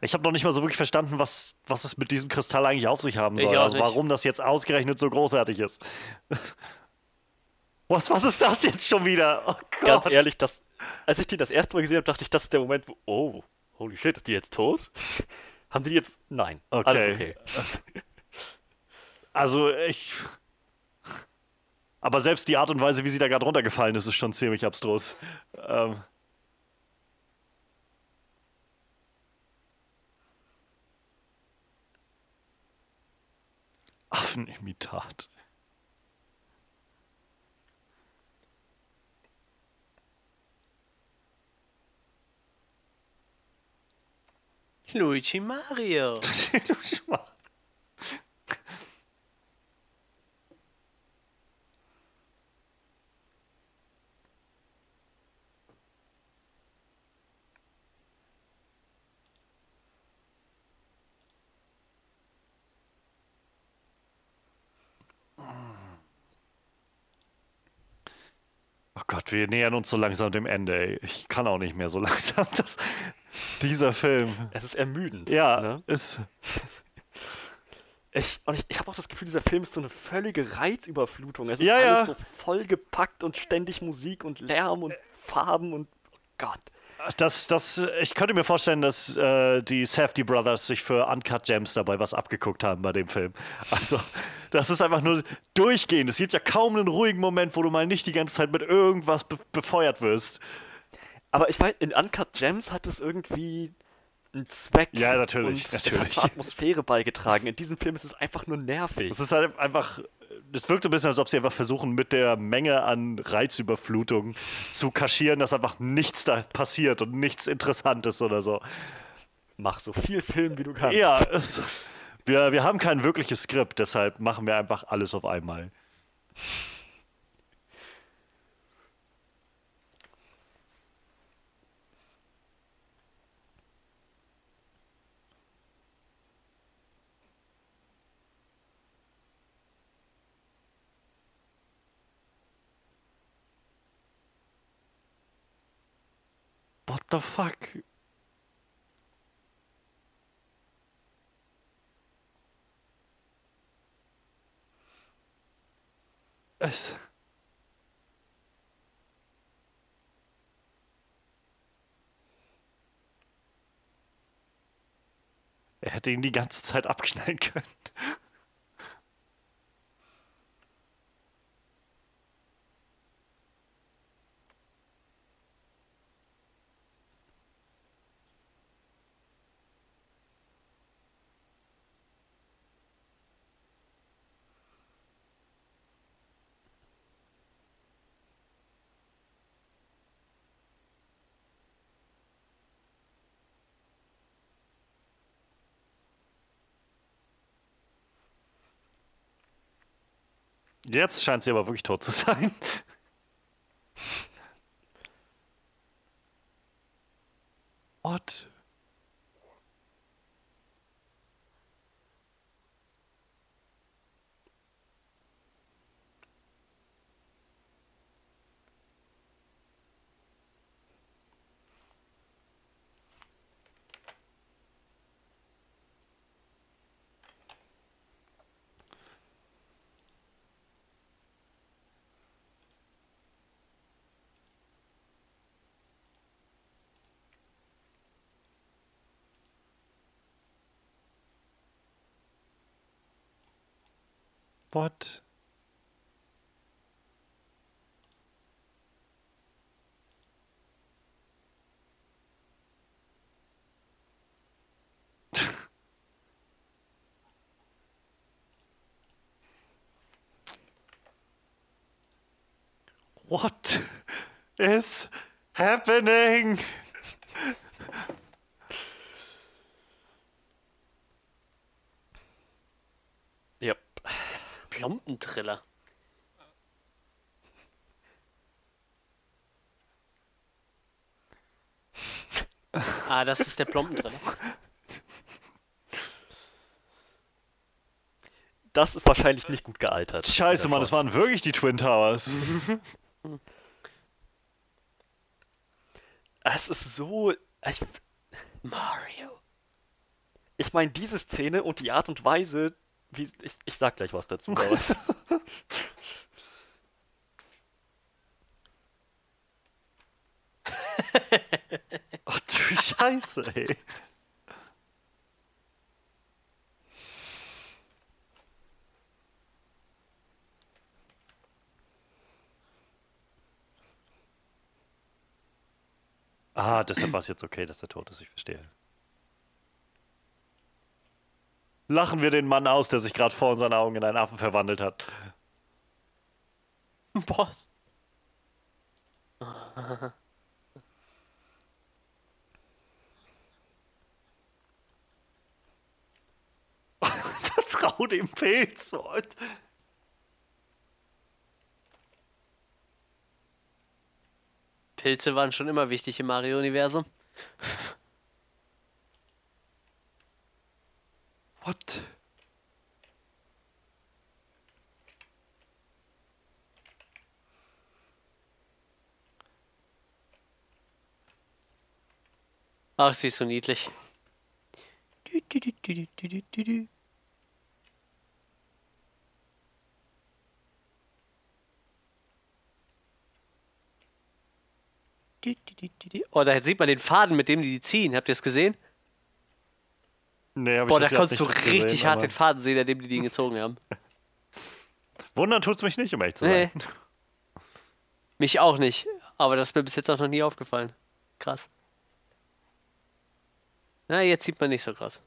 Ich habe noch nicht mal so wirklich verstanden, was, was es mit diesem Kristall eigentlich auf sich haben soll. Also warum das jetzt ausgerechnet so großartig ist. Was, was ist das jetzt schon wieder? Oh Ganz Gott. ehrlich, das, als ich die das erste Mal gesehen habe, dachte ich, das ist der Moment, wo, oh, holy shit, ist die jetzt tot? Haben die jetzt, nein, Okay. alles okay. Also ich. Aber selbst die Art und Weise, wie sie da gerade runtergefallen ist, ist schon ziemlich abstrus. Ähm. Affenimitat. Luigi Mario. Oh Gott, wir nähern uns so langsam dem Ende. Ey. Ich kann auch nicht mehr so langsam. Das, dieser Film. Es ist ermüdend. Ja, Ne? ist. Ich, und ich, ich habe auch das Gefühl, dieser Film ist so eine völlige Reizüberflutung. Es ist Ja, ja. alles so vollgepackt und ständig Musik und Lärm und Farben und oh Gott. Das, das, ich könnte mir vorstellen, dass äh, die Safety Brothers sich für Uncut Gems dabei was abgeguckt haben bei dem Film. Also, das ist einfach nur durchgehend. Es gibt ja kaum einen ruhigen Moment, wo du mal nicht die ganze Zeit mit irgendwas be befeuert wirst. Aber ich weiß, in Uncut Gems hat es irgendwie einen Zweck. Ja, natürlich, Und Es natürlich. hat zur Atmosphäre beigetragen. In diesem Film ist es einfach nur nervig. Es ist halt einfach. Es wirkt so ein bisschen, als ob sie einfach versuchen, mit der Menge an Reizüberflutung zu kaschieren, dass einfach nichts da passiert und nichts Interessantes oder so. Mach so viel Film, wie du kannst. Ja, es, wir, wir haben kein wirkliches Skript, deshalb machen wir einfach alles auf einmal. What the fuck? Es. Er hätte ihn die ganze Zeit abknallen können. Jetzt scheint sie aber wirklich tot zu sein. What? What? What is happening? Plombentriller. ah, das ist der Plombentriller. Das ist wahrscheinlich nicht gut gealtert. Scheiße, Der Mann, es Shot. waren wirklich die Twin Towers. Es ist so. Ich, Mario. ich meine, diese Szene und die Art und Weise, wie. Ich, ich sag gleich was dazu. Ach du Scheiße, ey. Ah, deshalb war es jetzt okay, dass der tot ist, ich verstehe. Lachen wir den Mann aus, der sich gerade vor unseren Augen in einen Affen verwandelt hat. Boss. Vertrau dem Pilz. What? Pilze waren schon immer wichtig im Mario-Universum. What? Ach, sie ist so niedlich. Oh, da sieht man den Faden, mit dem die die ziehen. Habt ihr es gesehen? Nee, Boah, da konntest du richtig gesehen, hart den Faden sehen, an dem die den gezogen haben. Wundern tut's mich nicht, um ehrlich zu sein. Nee. Mich auch nicht. Aber das ist mir bis jetzt auch noch nie aufgefallen. Krass. Na, jetzt sieht man nicht so krass.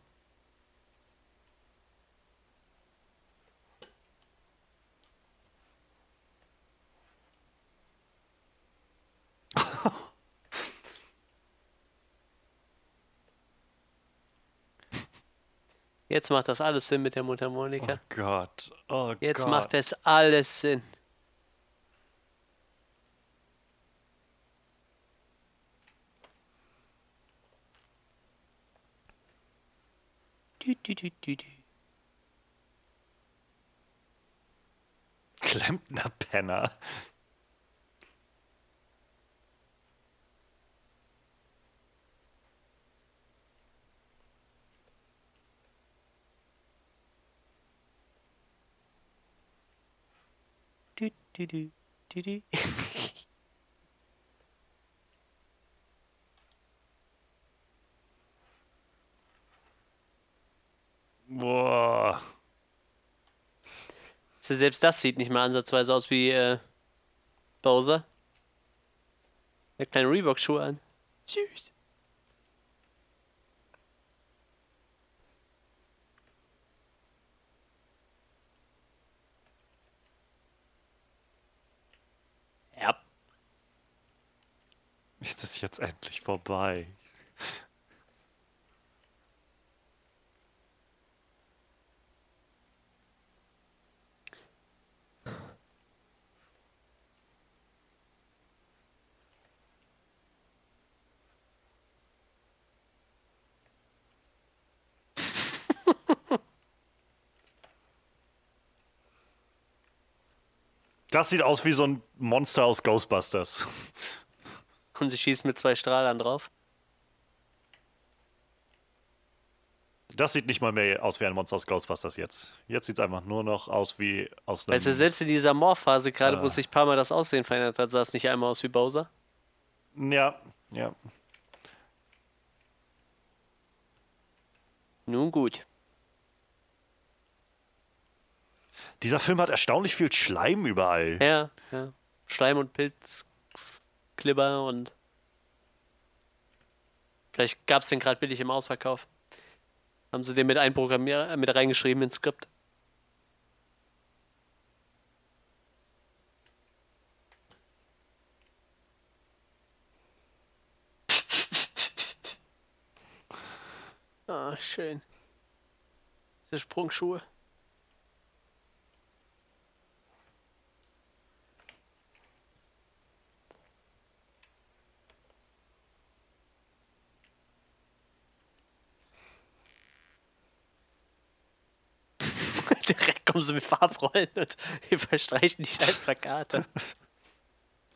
Jetzt macht das alles Sinn mit der Mundharmonika. Oh Gott. Oh Jetzt Gott. macht es alles Sinn. Klempner Penner. Dü, dü, dü, dü, dü. Boah. So, Selbst das sieht nicht mal ansatzweise aus wie äh, Bowser. Der kleine Reebok-Schuhe an. Süß. Ja. Ist das jetzt endlich vorbei? Das sieht aus wie so ein Monster aus Ghostbusters. Und sie schießt mit zwei Strahlern drauf. Das sieht nicht mal mehr aus wie ein Monster aus Ghostbusters jetzt. Jetzt sieht es einfach nur noch aus wie aus einem. Weißt du, selbst in dieser Morph-Phase, gerade wo Ah. sich ein paar Mal das Aussehen verändert hat, sah es nicht einmal aus wie Bowser. ja, ja. Nun gut. Dieser Film hat erstaunlich viel Schleim überall. Ja, ja. Schleim und Pilz, Klibber und. Vielleicht gab es den gerade billig im Ausverkauf. Haben sie den mit einprogrammiert, äh, mit reingeschrieben ins Skript. Ah, schön. Diese Sprungschuhe. Direkt kommen sie mit Farbrollen und wir verstreichen die scheiß Plakate.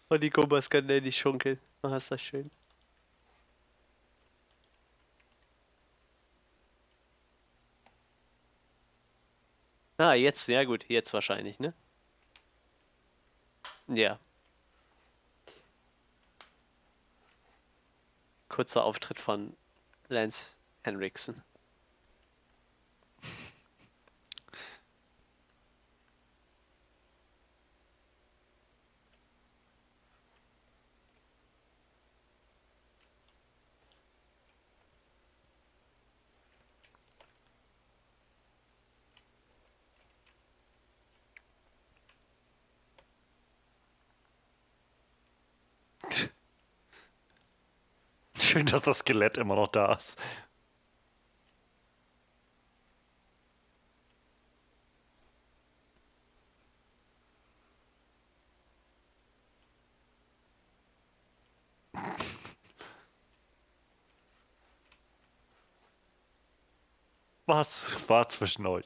Und die Gumbas können ja nicht schunkeln. Oh, ist das schön. Ah, jetzt, ja gut, jetzt wahrscheinlich, ne? Ja. Kurzer Auftritt von Lance Henriksen. Schön, dass das Skelett immer noch da ist. Was war zwischen euch?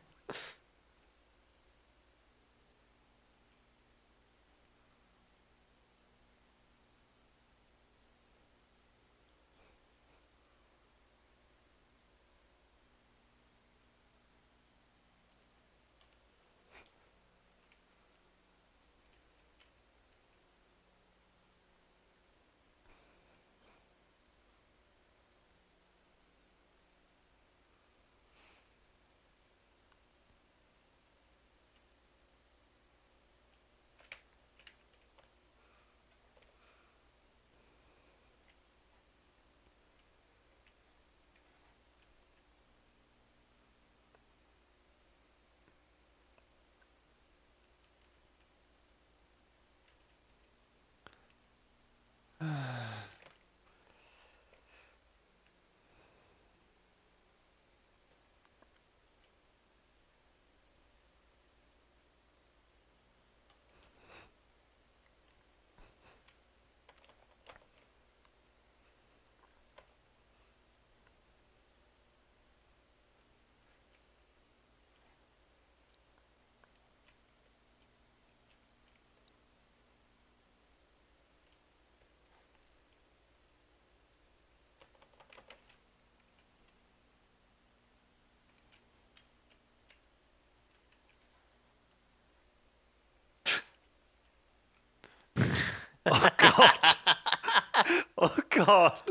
Gott.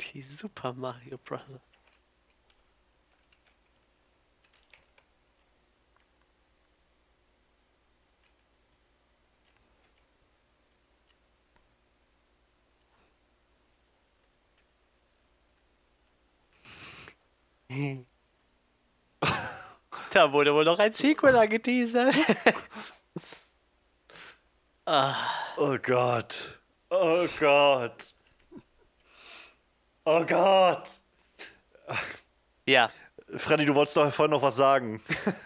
Die Super Mario Bros. Da wurde wohl noch ein Sequel angeteasert. Oh Gott. Oh Gott. Oh Gott. ja, Freddy, du wolltest doch vorhin noch was sagen.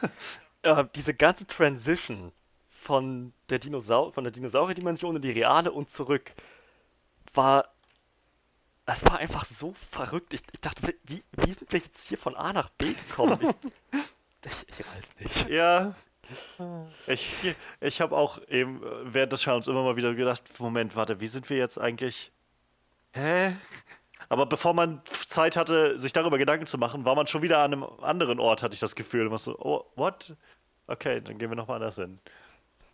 äh, diese ganze Transition von der, Dinosaur von der Dinosaurier-Dimension in die reale und zurück war. Das war einfach so verrückt. Ich, ich dachte, wie, wie sind wir jetzt hier von A nach B gekommen? Ich, ich, ich weiß nicht. Ja. Ich, ich habe auch eben während des Schauens immer mal wieder gedacht, Moment, warte, wie sind wir jetzt eigentlich? Hä? Aber bevor man Zeit hatte, sich darüber Gedanken zu machen, war man schon wieder an einem anderen Ort, hatte ich das Gefühl. Und man so, oh, what? Okay, dann gehen wir nochmal anders hin.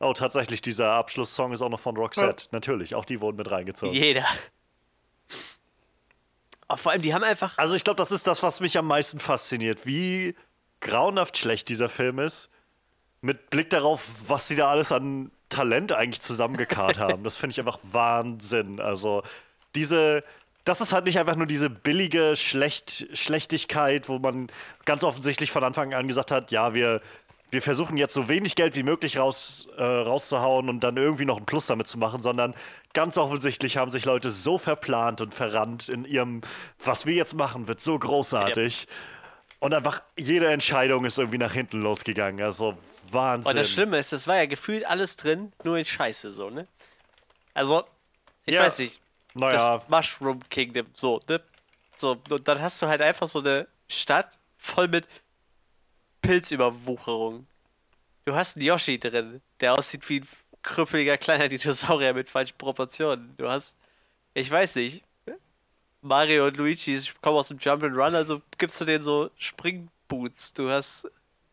Oh, tatsächlich, dieser Abschlusssong ist auch noch von Roxette. Ja. Natürlich, auch die wurden mit reingezogen. Jeder. Aber vor allem, die haben einfach. Also, ich glaube, das ist das, was mich am meisten fasziniert. Wie grauenhaft schlecht dieser Film ist. Mit Blick darauf, was sie da alles an Talent eigentlich zusammengekarrt haben. Das finde ich einfach Wahnsinn. Also, diese. Das ist halt nicht einfach nur diese billige Schlecht Schlechtigkeit, wo man ganz offensichtlich von Anfang an gesagt hat, ja, wir wir versuchen jetzt so wenig Geld wie möglich raus, äh, rauszuhauen und dann irgendwie noch einen Plus damit zu machen, sondern ganz offensichtlich haben sich Leute so verplant und verrannt in ihrem, was wir jetzt machen, wird so großartig. Ja. Und einfach jede Entscheidung ist irgendwie nach hinten losgegangen. Also Wahnsinn. Und das Schlimme ist, das war ja gefühlt alles drin, nur in Scheiße so, ne? Also, ich ja. weiß nicht. Naja. Das Mushroom Kingdom, so, ne? So, und dann hast du halt einfach so eine Stadt voll mit Pilzüberwucherung. Du hast einen Yoshi drin, der aussieht wie ein krüppeliger kleiner Dinosaurier mit falschen Proportionen. Du hast, ich weiß nicht, Mario und Luigi kommen aus dem Jump'n'Run, also gibst du denen so Springboots. Du hast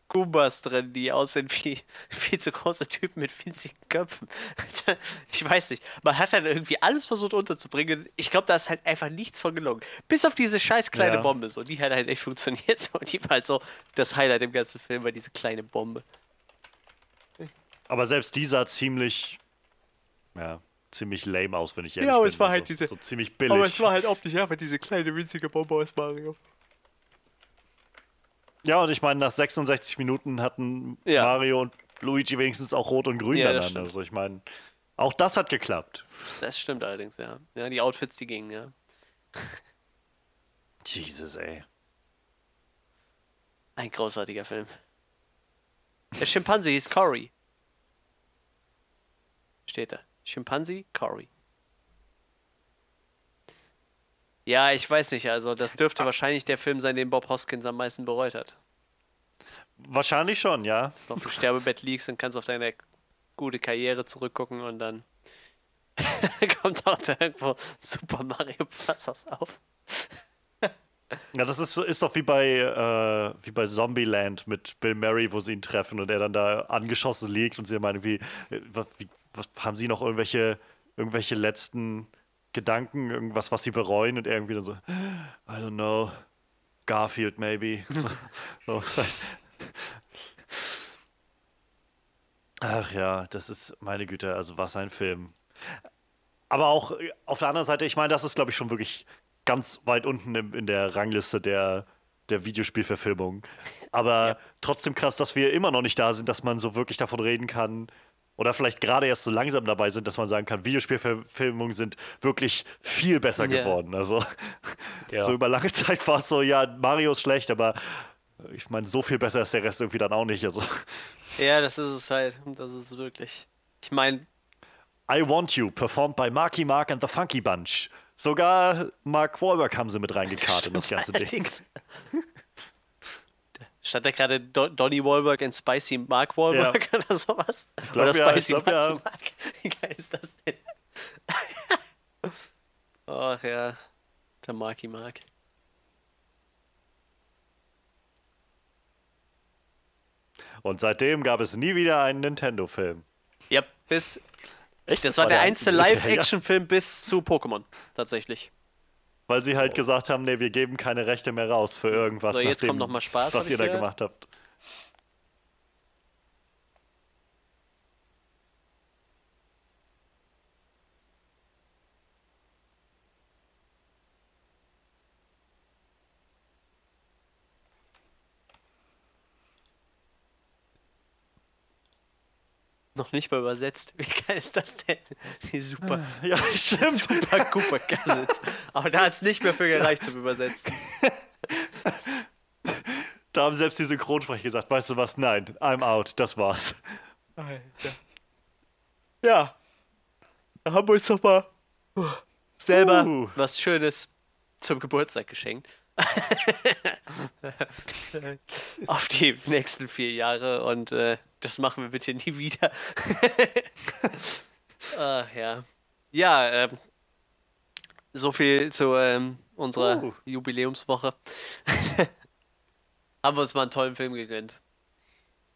Goombas drin, die aussehen wie viel zu große Typen mit winzigen Köpfen. ich weiß nicht. Man hat dann irgendwie alles versucht unterzubringen. Ich glaube, da ist halt einfach nichts von gelungen. Bis auf diese scheiß kleine ja. Bombe. So, die hat halt echt funktioniert. So, die war halt so das Highlight im ganzen Film, war diese kleine Bombe. Aber selbst die sah ziemlich, ja, ziemlich lame aus, wenn ich ehrlich ja, aber bin. es war halt so, diese, so ziemlich billig. Aber es war halt optisch einfach diese kleine winzige Bombe aus Mario. Ja, und ich meine, nach 66 Minuten hatten ja. Mario und Luigi wenigstens auch Rot und Grün ja, miteinander. Also ich meine, auch das hat geklappt. Das stimmt allerdings, ja. Ja, die Outfits, die gingen, ja. Jesus, ey. Ein großartiger Film. Der Schimpanse hieß Cory. Steht da. Schimpanse Cory. Ja, ich weiß nicht. Also, das dürfte wahrscheinlich der Film sein, den Bob Hoskins am meisten bereut hat. Wahrscheinlich schon, ja. Wenn du auf dem Sterbebett liegst und kannst auf deine gute Karriere zurückgucken und dann kommt auch da irgendwo Super Mario Bros. auf. Ja, das ist, ist doch wie bei, äh, wie bei Zombieland mit Bill Murray, wo sie ihn treffen und er dann da angeschossen liegt und sie meinen, wie, was, wie, was haben sie noch irgendwelche, irgendwelche letzten Gedanken, irgendwas, was sie bereuen und irgendwie dann so, I don't know, Garfield maybe. so, Ach ja, das ist, meine Güte, also was ein Film. Aber auch äh, auf der anderen Seite, ich meine, das ist, glaube ich, schon wirklich ganz weit unten in, in der Rangliste der, der Videospielverfilmung. Aber ja. trotzdem krass, dass wir immer noch nicht da sind, dass man so wirklich davon reden kann, oder vielleicht gerade erst so langsam dabei sind, dass man sagen kann, Videospielverfilmungen sind wirklich viel besser yeah. geworden. Also ja. so über lange Zeit war es so, ja, Mario ist schlecht, aber ich meine, so viel besser ist der Rest irgendwie dann auch nicht. Also. Ja, das ist es halt. Das ist wirklich. Ich meine. I Want You, performed by Marky Mark and the Funky Bunch. Sogar Mark Wahlberg haben sie mit reingekartet in das ganze Ding. Stand da gerade Do Donny Wahlberg in Spicy Mark Wahlberg ja. oder sowas? Glaub, oder ja, Spicy glaub, Mark, ja. Mark? Wie geil ist das denn? Ach ja, der Marky Mark. Und seitdem gab es nie wieder einen Nintendo-Film. Ja, bis. Echt? Das, das war, war der, der einzige Live-Action-Film bis zu Pokémon, tatsächlich. Weil sie halt gesagt haben, nee, wir geben keine Rechte mehr raus für irgendwas, so, jetzt nachdem, kommt noch mal Spaß, was ihr da gemacht habt. Noch nicht mal übersetzt. Wie geil ist das denn? Die super, ja, stimmt. super Cooper Cousins. Aber da hat es nicht mehr für gereicht zum Übersetzen. Da haben selbst die Synchronsprecher gesagt, weißt du was, nein, I'm out, das war's. Alter. Ja. Da haben wir uns doch mal selber uh. was Schönes zum Geburtstag geschenkt. Auf die nächsten vier Jahre und äh, das machen wir bitte nie wieder. Ach ja. Ja, ähm, so viel zu ähm, unserer Uh. Jubiläumswoche. haben wir uns mal einen tollen Film gegönnt.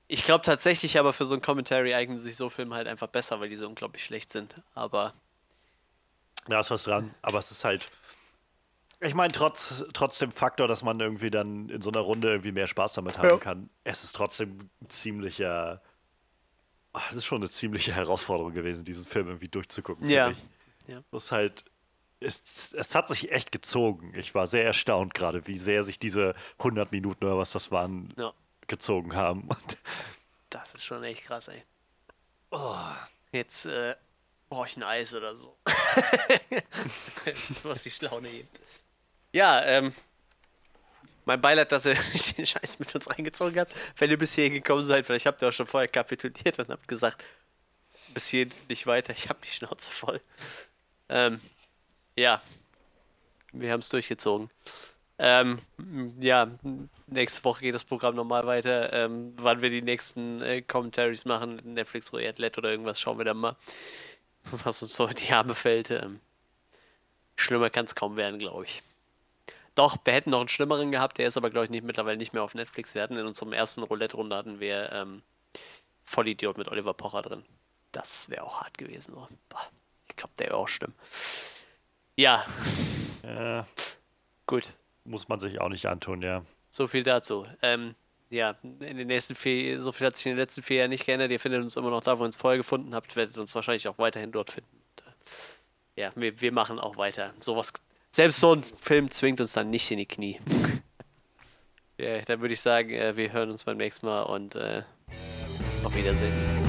Ich glaube tatsächlich, aber für so ein Commentary eignen sich so Filme halt einfach besser, weil die so unglaublich schlecht sind. Aber Da ist was dran, aber es ist halt. Ich meine, trotz, trotz dem Faktor, dass man irgendwie dann in so einer Runde irgendwie mehr Spaß damit haben Ja. kann, es ist trotzdem ein ziemlicher. Ah, Es ist schon eine ziemliche Herausforderung gewesen, diesen Film irgendwie durchzugucken. Ja. Ja. Es ist halt. Es, es hat sich echt gezogen. Ich war sehr erstaunt gerade, wie sehr sich diese 100 Minuten oder was das waren, ja, gezogen haben. Und das ist schon echt krass, ey. Jetzt äh, brauche ich ein Eis oder so. Was die Schlaune hebt. Ja, ähm. Mein Beileid, dass ihr den Scheiß mit uns reingezogen habt. Wenn ihr bis hierhin gekommen seid, vielleicht habt ihr auch schon vorher kapituliert und habt gesagt, bis hierhin nicht weiter, ich hab die Schnauze voll. Ähm, ja. Wir haben es durchgezogen. Ähm, ja, nächste Woche geht das Programm normal weiter. Ähm, wann wir die nächsten äh, Commentaries machen, Netflix Roulette oder irgendwas, schauen wir dann mal, was uns so in die Arme fällt. Ähm, schlimmer kann es kaum werden, glaube ich. Doch, wir hätten noch einen schlimmeren gehabt, der ist aber, glaube ich, nicht, mittlerweile nicht mehr auf Netflix. Wir hatten in unserem ersten Roulette-Runde hatten wir ähm, Vollidiot mit Oliver Pocher drin. Das wäre auch hart gewesen. Oh. Ich glaube, der wäre auch schlimm. Ja, äh, gut. muss man sich auch nicht antun, ja. So viel dazu. Ähm, ja, in den nächsten vier, so viel hat sich in den letzten vier Jahren nicht geändert. Ihr findet uns immer noch da, wo ihr uns vorher gefunden habt, werdet uns wahrscheinlich auch weiterhin dort finden. Äh, ja, wir, wir machen auch weiter. Sowas, selbst so ein Film zwingt uns dann nicht in die Knie. ja, dann würde ich sagen, äh, wir hören uns beim nächsten Mal und äh, auf Wiedersehen.